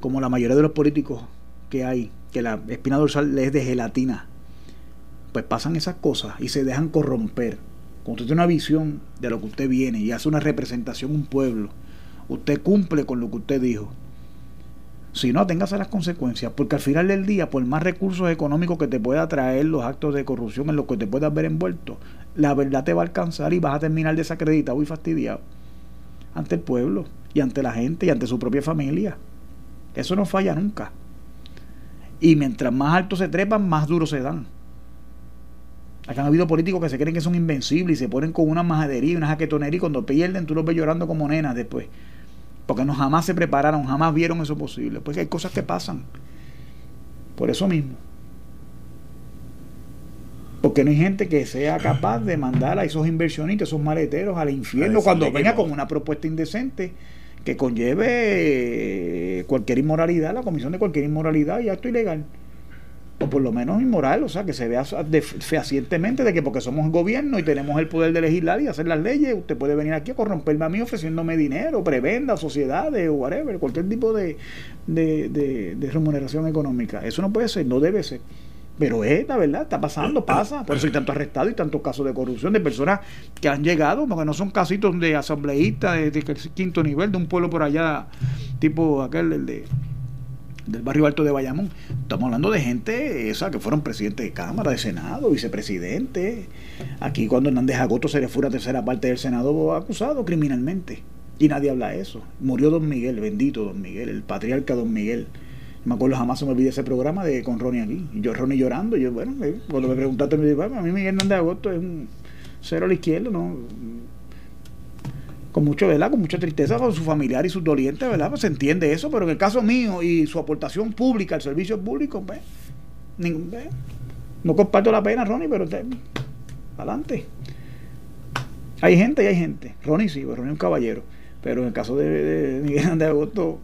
S3: como la mayoría de los políticos que hay, que la espina dorsal es de gelatina. Pues pasan esas cosas y se dejan corromper. Cuando usted tiene una visión de lo que usted viene y hace una representación un pueblo, usted cumple con lo que usted dijo. Si no, téngase las consecuencias, porque al final del día, por más recursos económicos que te pueda traer los actos de corrupción en los que te puedas ver envuelto, la verdad te va a alcanzar y vas a terminar desacreditado y fastidiado ante el pueblo y ante la gente y ante su propia familia. Eso no falla nunca. Y mientras más alto se trepan, más duro se dan. Acá han habido políticos que se creen que son invencibles y se ponen con una majadería y una jaquetonería y cuando pierden tú los ves llorando como nenas después. Porque no jamás se prepararon, jamás vieron eso posible. Pues hay cosas que pasan. Por eso mismo. Porque no hay gente que sea capaz de mandar a esos inversionistas, esos maleteros al infierno cuando venga con una propuesta indecente que conlleve cualquier inmoralidad, la comisión de cualquier inmoralidad y acto ilegal o por lo menos inmoral, o sea, que se vea fehacientemente de que porque somos gobierno y tenemos el poder de legislar y hacer las leyes, usted puede venir aquí a corromperme a mí ofreciéndome dinero, prebenda, sociedades, o whatever, cualquier tipo de, de, remuneración económica. Eso no puede ser, no debe ser. Pero es la verdad, está pasando, pasa. Por eso hay tanto arrestado y tantos casos de corrupción de personas que han llegado, porque no son casitos de asambleístas de, de, quinto nivel, de un pueblo por allá, tipo aquel, el de del barrio alto de Bayamón. Estamos hablando de gente esa que fueron presidentes de Cámara, de Senado, vicepresidente. Aquí cuando Hernández Agosto se le fue a tercera parte del Senado acusado criminalmente. Y nadie habla de eso. Murió Don Miguel, bendito Don Miguel, el patriarca Don Miguel. Me acuerdo jamás se me olvidé ese programa de con Ronnie aquí. Y yo Ronnie llorando. yo, bueno, eh, cuando me preguntaste, me dije, a mí Miguel Hernández Agosto es un cero a la izquierda, ¿no? con mucho, ¿verdad? Con mucha tristeza con su familiar y sus dolientes, ¿verdad? Pues se entiende eso, pero en el caso mío y su aportación pública al servicio público, pues, no comparto la pena, Ronnie, pero usted, adelante. Hay gente y hay gente. Ronnie sí, pues, Ronnie es un caballero. Pero en el caso de, Miguel de Agosto,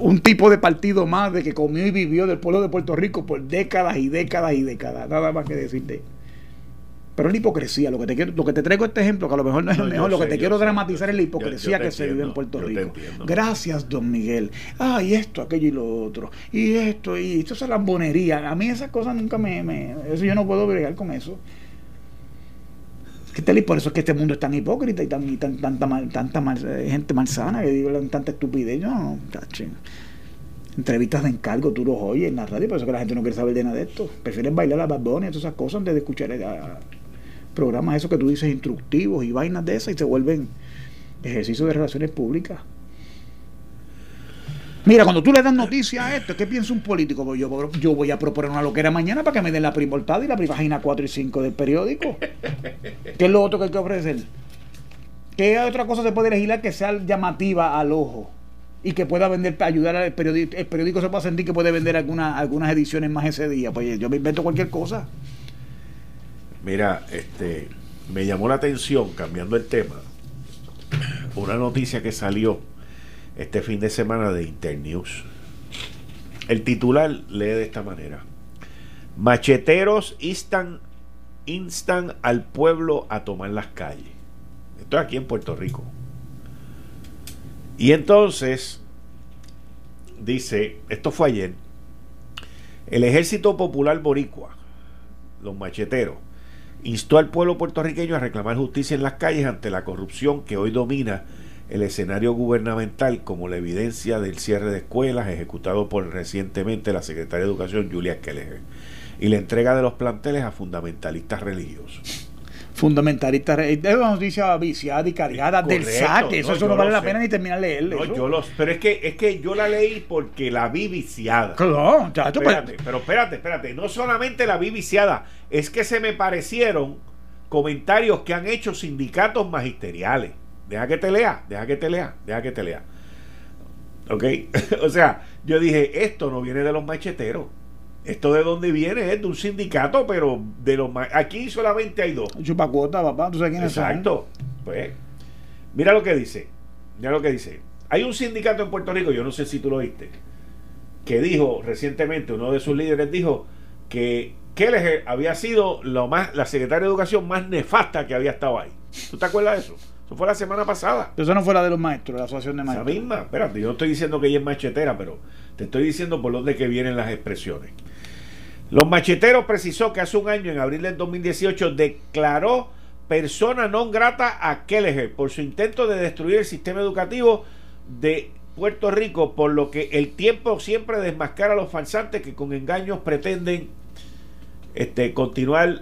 S3: un tipo de partido más de que comió y vivió del pueblo de Puerto Rico por décadas y décadas y décadas. Nada más que decirte. Pero es la hipocresía. Lo que te quiero, lo que te traigo este ejemplo, que a lo mejor no es el mejor, lo que te quiero dramatizar es la hipocresía que se vive en Puerto Rico. Gracias, don Miguel. Ah, y esto, aquello y lo otro. Y esto, y esto es lambonería. A mí esas cosas nunca me, me eso yo no puedo bregar con eso. Por eso es que este mundo es tan hipócrita y tan, tan tanta, mal, tanta mal, eh, gente malsana que digo tanta estupidez. No, entrevistas de encargo, tú los oyes en la radio, por eso que la gente no quiere saber de nada de esto. Prefieren bailar a Bad y todas esas cosas antes de escuchar a, programas esos que tú dices instructivos y vainas de esas y se vuelven ejercicios de relaciones públicas. Mira, cuando tú le das noticia a esto, ¿qué piensa un político? Pues yo, yo voy a proponer una loquera mañana para que me den la primortada y la página 4 y 5 del periódico. ¿Qué es lo otro que hay que ofrecer? ¿Qué otra cosa se puede legislar que sea llamativa al ojo? Y que pueda vender, ayudar al periódico. El periódico se puede sentir que puede vender alguna, algunas ediciones más ese día. Pues yo me invento cualquier cosa.
S2: Mira, este, me llamó la atención, cambiando el tema, una noticia que salió este fin de semana de Internews. El titular lee de esta manera. Macheteros instan, instan al pueblo a tomar las calles. Esto es aquí en Puerto Rico. Y entonces, dice, esto fue ayer, el Ejército Popular Boricua, los macheteros, instó al pueblo puertorriqueño a reclamar justicia en las calles ante la corrupción que hoy domina el escenario gubernamental como la evidencia del cierre de escuelas ejecutado por recientemente la secretaria de Educación Julia Kelleher y la entrega de los planteles a fundamentalistas religiosos
S3: fundamentalista es una noticia viciada y cargada del saque. Eso no, vale la pena ni terminar de leerle.
S2: No, yo los, pero es que, es que yo la leí porque la vi viciada.
S3: Claro,
S2: pues. espérate, pero espérate, espérate. No solamente la vi viciada, es que se me parecieron comentarios que han hecho sindicatos magisteriales. Deja que te lea, deja que te lea, deja que te lea. ¿Ok? <laughs> o sea, yo dije, esto no viene de los macheteros esto de dónde viene es de un sindicato, pero de los aquí solamente hay dos.
S3: Chupacuota, papá, tú sabes quién
S2: es. Exacto. Pues, mira lo que dice. Mira lo que dice. Hay un sindicato en Puerto Rico, yo no sé si tú lo viste, que dijo recientemente, uno de sus líderes dijo que Kelleher había sido lo más, la secretaria de Educación más nefasta que había estado ahí. ¿Tú te acuerdas de eso? Eso fue la semana pasada.
S3: Eso no fue la de los maestros, la asociación de maestros.
S2: La misma, espérate, yo no estoy diciendo que ella es machetera, pero te estoy diciendo por dónde que vienen las expresiones. Los macheteros precisó que hace un año, en abril del 2018, declaró persona non grata a Kelleher por su intento de destruir el sistema educativo de Puerto Rico, por lo que el tiempo siempre desmascara a los falsantes que con engaños pretenden este, continuar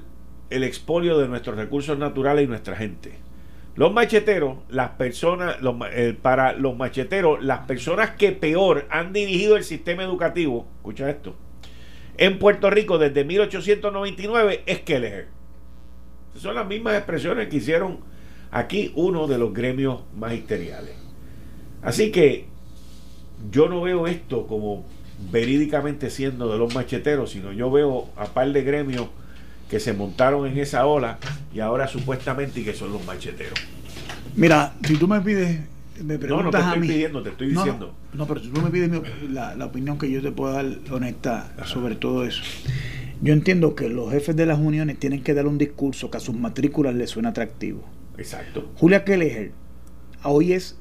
S2: el expolio de nuestros recursos naturales y nuestra gente. Los macheteros, las personas, eh, para los macheteros, las personas que peor han dirigido el sistema educativo, escucha esto, en Puerto Rico desde 1899 es Kelleher. Son las mismas expresiones que hicieron aquí uno de los gremios magisteriales. Así que yo no veo esto como verídicamente siendo de los macheteros, sino yo veo a par de gremios que se montaron en esa ola y ahora supuestamente que son los macheteros.
S3: Mira, si tú me pides, me preguntas
S2: no, no te
S3: estoy
S2: pidiendo, te estoy diciendo.
S3: No, pero si tú me pides la, opinión que yo te puedo dar honesta sobre todo eso. Yo entiendo que los jefes de las uniones tienen que dar un discurso que a sus matrículas les suena atractivo.
S2: Exacto.
S3: Julia Kelleher hoy es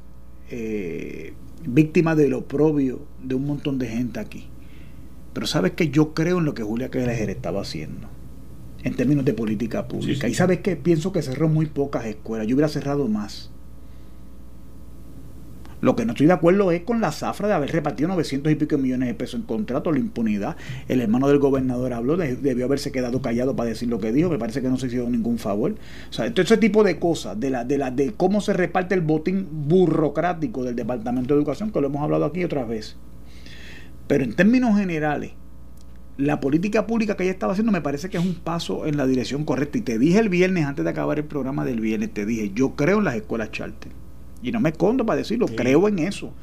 S3: eh, víctima del oprobio de un montón de gente aquí. Pero sabes que yo creo en lo que Julia Kelleher estaba haciendo en términos de política pública. Y sabes que pienso que cerró muy pocas escuelas. Yo hubiera cerrado más. Lo que no estoy de acuerdo es con la zafra de haber repartido 900 y pico millones de pesos en contrato, la impunidad. El hermano del gobernador habló, debió haberse quedado callado para decir lo que dijo, me parece que no se hizo ningún favor. O sea, ese tipo de cosas, de, la, de, la, de cómo se reparte el botín burocrático del Departamento de Educación, que lo hemos hablado aquí otras veces. Pero en términos generales, la política pública que ella estaba haciendo me parece que es un paso en la dirección correcta. Y te dije el viernes, antes de acabar el programa del viernes, te dije, yo creo en las escuelas charter. Y no me escondo para decirlo, creo en eso.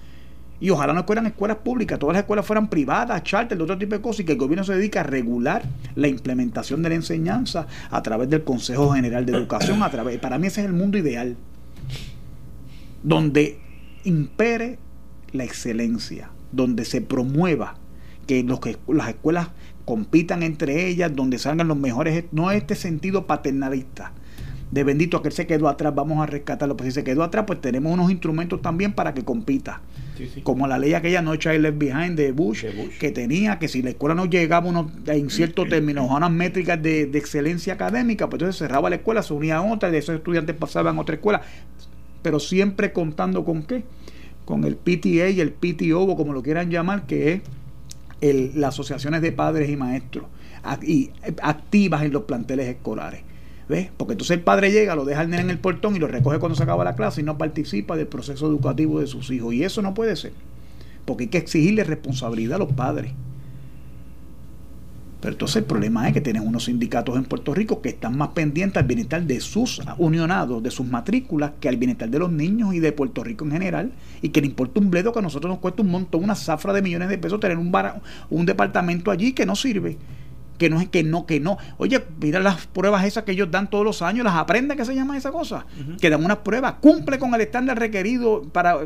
S3: Y ojalá no fueran escuelas públicas, todas las escuelas fueran privadas, charter, de otro tipo de cosas, y que el gobierno se dedique a regular la implementación de la enseñanza a través del Consejo General de Educación. A través, para mí ese es el mundo ideal, donde impere la excelencia, donde se promueva que, los, que las escuelas compitan entre ellas, donde salgan los mejores, no este sentido paternalista de bendito aquel se quedó atrás, vamos a rescatarlo. Pues si se quedó atrás, pues tenemos unos instrumentos también para que compita. Como la ley aquella no Child Left Behind de Bush, que tenía que si la escuela no llegaba unos, en ciertos términos a unas métricas de, excelencia académica, pues entonces cerraba la escuela, se unía a otra, y de esos estudiantes pasaban a otra escuela. Pero siempre contando con qué? Con el PTA y el PTO, o como lo quieran llamar, que es las asociaciones de padres y maestros y activas en los planteles escolares. ¿Ves? Porque entonces el padre llega, lo deja en el portón y lo recoge cuando se acaba la clase y no participa del proceso educativo de sus hijos. Y eso no puede ser. Porque hay que exigirle responsabilidad a los padres. Pero entonces el problema es que tienen unos sindicatos en Puerto Rico que están más pendientes al bienestar de sus unionados, de sus matrículas, que al bienestar de los niños y de Puerto Rico en general. Y que le importa un bledo que a nosotros nos cuesta un montón, una zafra de millones de pesos tener un, un departamento allí que no sirve que no es que no, que no. Oye, mira las pruebas esas que ellos dan todos los años, las aprende que se llama esa cosa, que dan unas pruebas, cumple con el estándar requerido para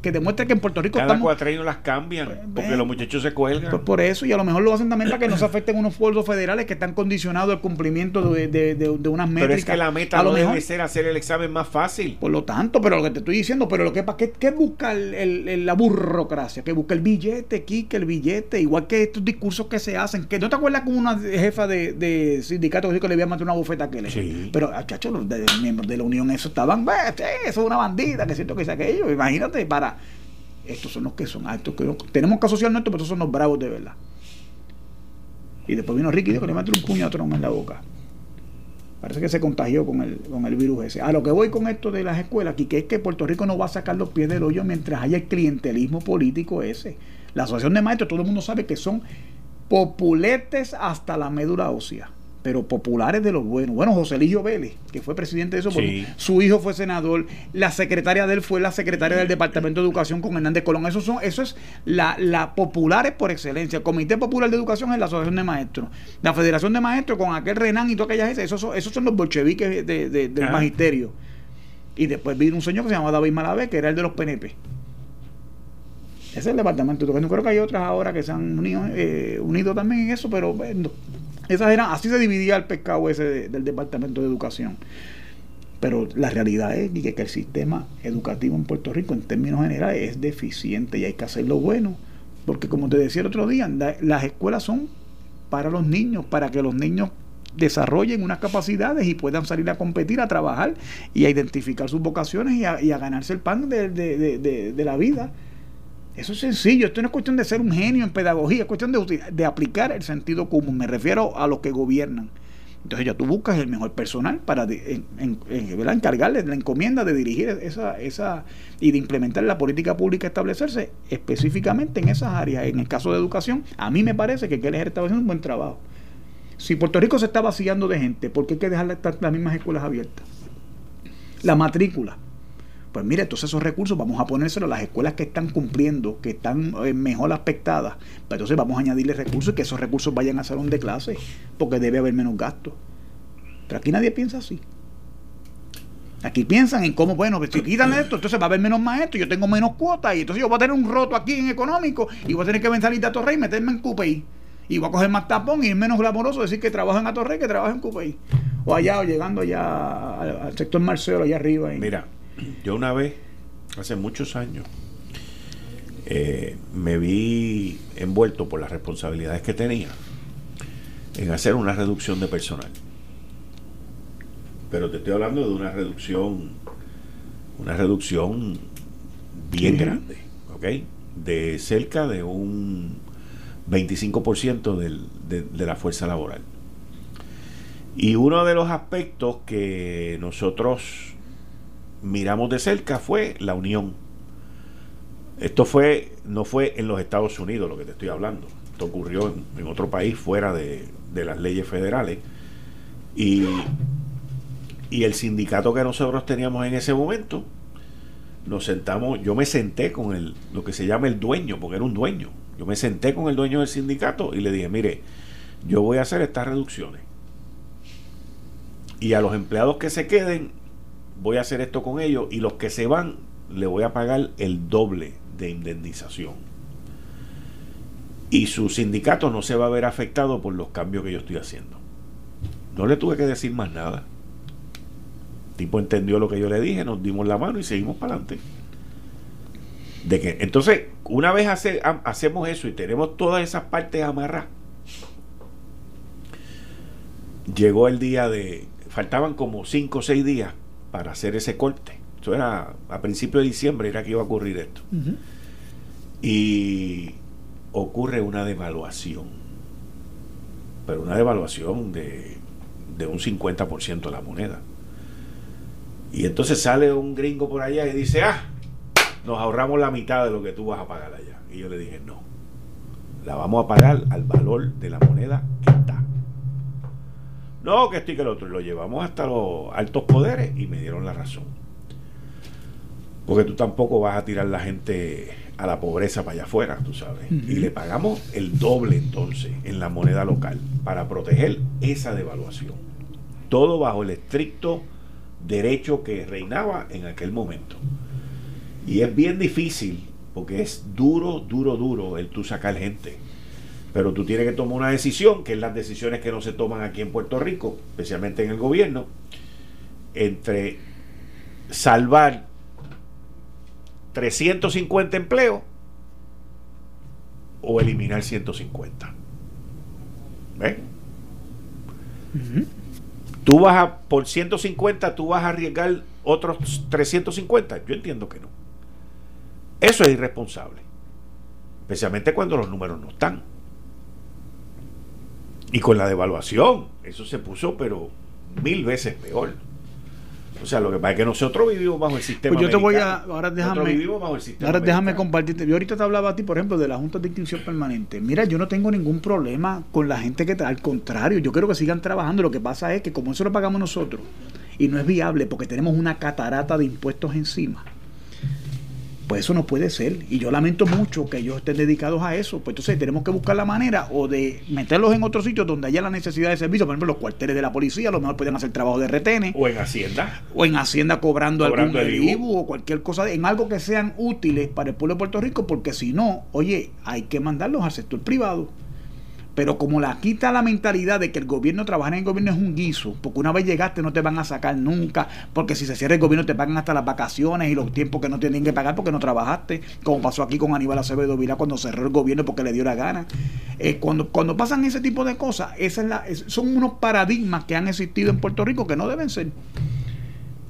S3: que demuestre que en Puerto Rico
S2: Cada estamos... años las cambian, pues, porque los muchachos se cuelgan.
S3: Pues por eso, y a lo mejor lo hacen también para que no se afecten unos fondos federales que están condicionados al cumplimiento de, de, de, unas métricas. Pero es
S2: que la meta no debe ser hacer el examen más fácil.
S3: Por lo tanto, pero lo que te estoy diciendo, pero lo que ¿qué, qué busca el, la burocracia? Que busca el billete, que el billete, igual que estos discursos que se hacen, que no te acuerdas como una jefa de, sindicato que le había mandado una bofeta a que Sí. Pero, chacho, los miembros de la Unión, eso estaban, eso es una bandida, que siento que es aquello. Imagínate, para estos son los que son altos. Que tenemos que asociarnos a esto, pero estos son los bravos de verdad. Y después vino Ricky y dijo que le metió un puño a Trump en la boca. Parece que se contagió con el, con el virus ese. A lo que voy con esto de las escuelas, que es que Puerto Rico no va a sacar los pies del hoyo mientras haya el clientelismo político ese. La asociación de maestros, todo el mundo sabe que son populetes hasta la médula ósea pero populares de los buenos. Bueno, José Ligio Vélez, que fue presidente de eso, su hijo fue senador, la secretaria de él fue la secretaria del Departamento de Educación con Hernández Colón. Eso, son, eso es la, la populares por excelencia. El Comité Popular de Educación es la Asociación de Maestros. La Federación de Maestros con aquel Renan y toda aquella gente, esos son, esos son los bolcheviques del ah. magisterio. Y después vino un señor que se llamaba David Malavé, que era el de los PNP. Ese es el departamento de educación. Creo que hay otras ahora que se han unido, eh, unido también en eso, pero esas eran, así se dividía el pescado ese del Departamento de Educación. Pero la realidad es que, el sistema educativo en Puerto Rico, en términos generales, es deficiente y hay que hacerlo bueno. Porque como te decía el otro día, las escuelas son para los niños, para que los niños desarrollen unas capacidades y puedan salir a competir, a trabajar y a identificar sus vocaciones y a, ganarse el pan de, de la vida. Eso es sencillo, esto no es cuestión de ser un genio en pedagogía, es cuestión de, de aplicar el sentido común. Me refiero a los que gobiernan. Entonces ya tú buscas el mejor personal para en, encargarle la encomienda de dirigir esa, esa y de implementar la política pública, establecerse específicamente en esas áreas. En el caso de educación, a mí me parece que Keller está haciendo un buen trabajo. Si Puerto Rico se está vaciando de gente, ¿por qué hay que dejar las mismas escuelas abiertas? La matrícula. Pues mire, entonces esos recursos vamos a ponérselos a las escuelas que están cumpliendo, que están eh, mejor aspectadas. Pero pues entonces vamos a añadirle recursos y que esos recursos vayan a salón de clase, porque debe haber menos gastos. Pero aquí nadie piensa así. Aquí piensan en cómo, bueno, si quitan esto, entonces va a haber menos maestros, yo tengo menos cuotas, y entonces yo voy a tener un roto aquí en económico, y voy a tener que salir a Torrey y meterme en CUPEI. Y voy a coger más tapón y es menos glamoroso decir que trabajo en Atorrey que trabajo en CUPEI. O allá, o llegando allá al, sector Marcelo, allá arriba.
S2: Mira, yo una vez, hace muchos años, eh, me vi envuelto por las responsabilidades que tenía en hacer una reducción de personal. Pero te estoy hablando de una reducción, una reducción bien grande, ¿ok? De cerca de un 25% del, de, de la fuerza laboral. Y uno de los aspectos que nosotros miramos de cerca fue la unión. Esto fue, no fue en los Estados Unidos lo que te estoy hablando. Esto ocurrió en, otro país fuera de, las leyes federales. Y, y el sindicato que nosotros teníamos en ese momento, nos sentamos, yo me senté con el, lo que se llama el dueño, porque era un dueño. Yo me senté con el dueño del sindicato y le dije, mire, yo voy a hacer estas reducciones. Y a los empleados que se queden, voy a hacer esto con ellos y los que se van le voy a pagar el doble de indemnización. Y su sindicato no se va a ver afectado por los cambios que yo estoy haciendo. No le tuve que decir más nada. El tipo entendió lo que yo le dije, nos dimos la mano y seguimos para adelante. De que, entonces, una vez hace, hacemos eso y tenemos todas esas partes amarradas, llegó el día de. Faltaban como 5 o 6 días para hacer ese corte. Eso era a principios de diciembre, era que iba a ocurrir esto. Y ocurre una devaluación, pero una devaluación de, de un 50% de la moneda. Y entonces sale un gringo por allá y dice, ah, nos ahorramos la mitad de lo que tú vas a pagar allá. Y yo le dije, no, la vamos a pagar al valor de la moneda que está. No, que estoy que el otro. lo llevamos hasta los altos poderes y me dieron la razón. Porque tú tampoco vas a tirar la gente a la pobreza para allá afuera, tú sabes. Y le pagamos el doble entonces en la moneda local para proteger esa devaluación. Todo bajo el estricto derecho que reinaba en aquel momento. Y es bien difícil, porque es duro, duro, duro el tú sacar gente pero tú tienes que tomar una decisión, que es las decisiones que no se toman aquí en Puerto Rico, especialmente en el gobierno, entre salvar 350 empleos o eliminar 150. ¿Ves? Tú vas a, por 150, tú vas a arriesgar otros 350. Yo entiendo que no. Eso es irresponsable. Especialmente cuando los números no están. Y con la devaluación, eso se puso, pero mil veces peor. O sea, lo que pasa es que nosotros vivimos bajo el sistema.
S3: Pues yo te voy a. Ahora déjame. ahora déjame compartirte. Yo ahorita te hablaba a ti, por ejemplo, de la Junta de Inscripción Permanente. Mira, yo no tengo ningún problema con la gente que. Al contrario, yo quiero que sigan trabajando. Lo que pasa es que, como eso lo pagamos nosotros, y no es viable porque tenemos una catarata de impuestos encima pues eso no puede ser. Y yo lamento mucho que ellos estén dedicados a eso. Pues entonces tenemos que buscar la manera o de meterlos en otros sitios donde haya la necesidad de servicio. Por ejemplo, los cuarteles de la policía, a lo mejor pueden hacer trabajo de retenes.
S2: O en Hacienda.
S3: O en Hacienda cobrando, algún el o cualquier cosa, en algo que sean útiles para el pueblo de Puerto Rico, porque si no, oye, hay que mandarlos al sector privado. Pero como la quita la mentalidad de que el gobierno, trabajar en el gobierno es un guiso, porque una vez llegaste no te van a sacar nunca, porque si se cierra el gobierno te pagan hasta las vacaciones y los tiempos que no tienen que pagar porque no trabajaste, como pasó aquí con Aníbal Acevedo Vila cuando cerró el gobierno porque le dio la gana. Eh, cuando, cuando pasan ese tipo de cosas, esa es la, son unos paradigmas que han existido en Puerto Rico que no deben ser.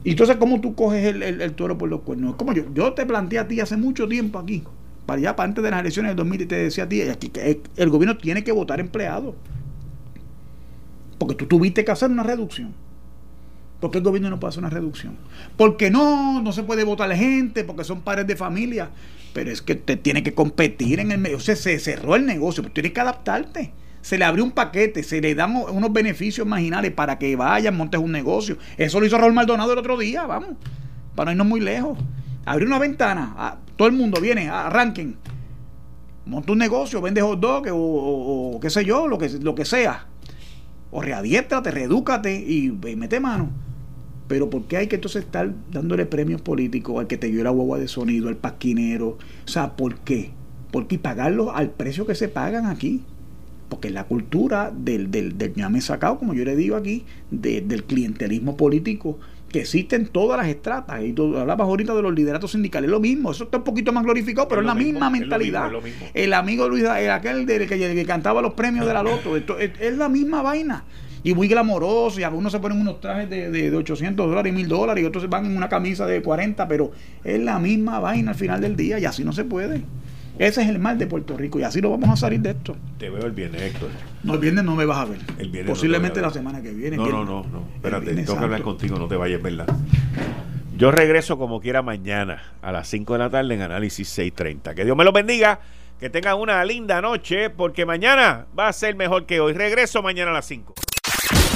S3: Y entonces, ¿cómo tú coges el, el, toro por los cuernos? Como yo, yo te planteé a ti hace mucho tiempo aquí para allá, para antes de las elecciones del 2000, te decía a que el gobierno tiene que votar empleados. Porque tú tuviste que hacer una reducción. ¿Por qué el gobierno no puede hacer una reducción? Porque no, no se puede votar gente, porque son padres de familia. Pero es que te tiene que competir en el medio. O sea, se cerró el negocio, pero tienes que adaptarte. Se le abrió un paquete, se le dan unos beneficios marginales para que vayan, montes un negocio. Eso lo hizo Raúl Maldonado el otro día, vamos, para no irnos muy lejos. Abrió una ventana, a, todo el mundo viene, arranquen. Monta un negocio, vende hot dog o, qué sé yo, lo que, lo que sea. O readiéstrate, reedúcate y, y mete mano. Pero ¿por qué hay que entonces estar dándole premios políticos al que te dio la guagua de sonido, al pasquinero? O sea, ¿por qué? ¿Por qué pagarlo al precio que se pagan aquí? Porque la cultura del, del, del me sacado, como yo le digo aquí, del clientelismo político que existen todas las estratas. Y tú hablabas ahorita de los lideratos sindicales, es lo mismo, eso está un poquito más glorificado, pero es, la misma mentalidad. El amigo Luis, el aquel del que, cantaba los premios de la Loto, <laughs> esto, es la misma vaina y muy glamoroso y algunos se ponen unos trajes de, de, 800 dólares y 1000 dólares y otros se van en una camisa de 40, pero es la misma vaina al final del día y así no se puede. Ese es el mal de Puerto Rico y así lo vamos a salir de esto.
S2: Te veo el viernes, Héctor.
S3: No, el viernes no me vas a ver.
S2: El viernes
S3: Posiblemente la semana que viene.
S2: No, no, no, no. Espérate, tengo que hablar contigo, no te vayas, ¿verdad? Yo regreso como quiera mañana a las 5 de la tarde en Análisis 630. Que Dios me lo bendiga. Que tengan una linda noche porque mañana va a ser mejor que hoy. Regreso mañana a las 5.